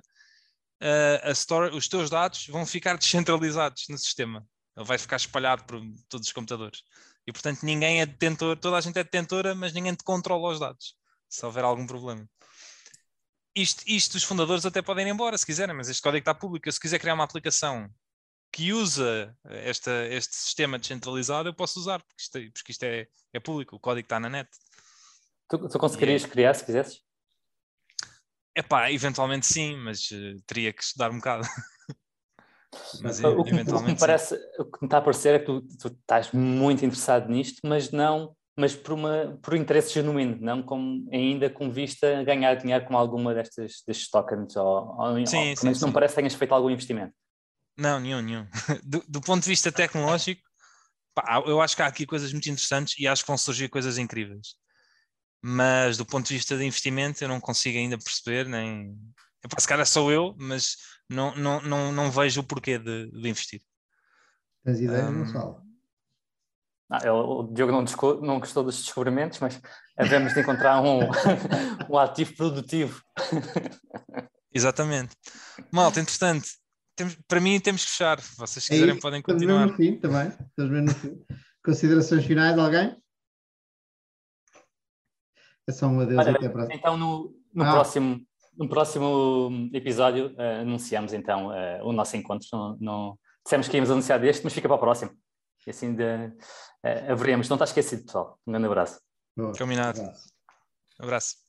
uh, store, os teus dados vão ficar descentralizados no sistema. Ele vai ficar espalhado por todos os computadores. E portanto ninguém é detentor, toda a gente é detentora, mas ninguém te controla os dados, se houver algum problema. Isto, isto os fundadores até podem ir embora se quiserem, mas este código está público. Se quiser criar uma aplicação que usa esta, este sistema descentralizado, eu posso usar, porque isto, é, porque isto é, é público, o código está na net. Tu, tu conseguirias é... criar se quisesses? Epá, eventualmente sim, mas uh, teria que estudar um bocado. mas o, eventualmente o que, me parece, o que me está a parecer é que tu, tu, estás muito interessado nisto, mas não, mas por, uma, por interesse genuíno, não com, ainda com vista a ganhar dinheiro com alguma destas, destes tokens, ou, ou, sim, ou sim, sim. não parece que tenhas feito algum investimento. Não, nenhum, nenhum. Do, do ponto de vista tecnológico, pá, eu acho que há aqui coisas muito interessantes e acho que vão surgir coisas incríveis mas do ponto de vista de investimento eu não consigo ainda perceber, nem. Epá, se calhar sou eu, mas não, não, não, não vejo o porquê de, de investir. Tens ideias, um... Gonçalo? Ah, o Diogo não, não, gostou dos descobrimentos, mas havemos de encontrar um, um ativo produtivo. Exatamente. Malta, entretanto, temos, para mim temos que fechar. Vocês quiserem podem continuar. Estamos mesmo no fim também. Estamos mesmo no fim. Considerações finais de alguém? É só um adeus Olha, até a próxima. Então, no, no, ah. próximo, no próximo episódio, uh, anunciamos então uh, o nosso encontro. No, no... Dissemos que íamos anunciar deste, mas fica para o próximo. E assim de, uh, haveremos. Não está esquecido, pessoal. Um grande abraço. Boa. Combinado. Um abraço. abraço.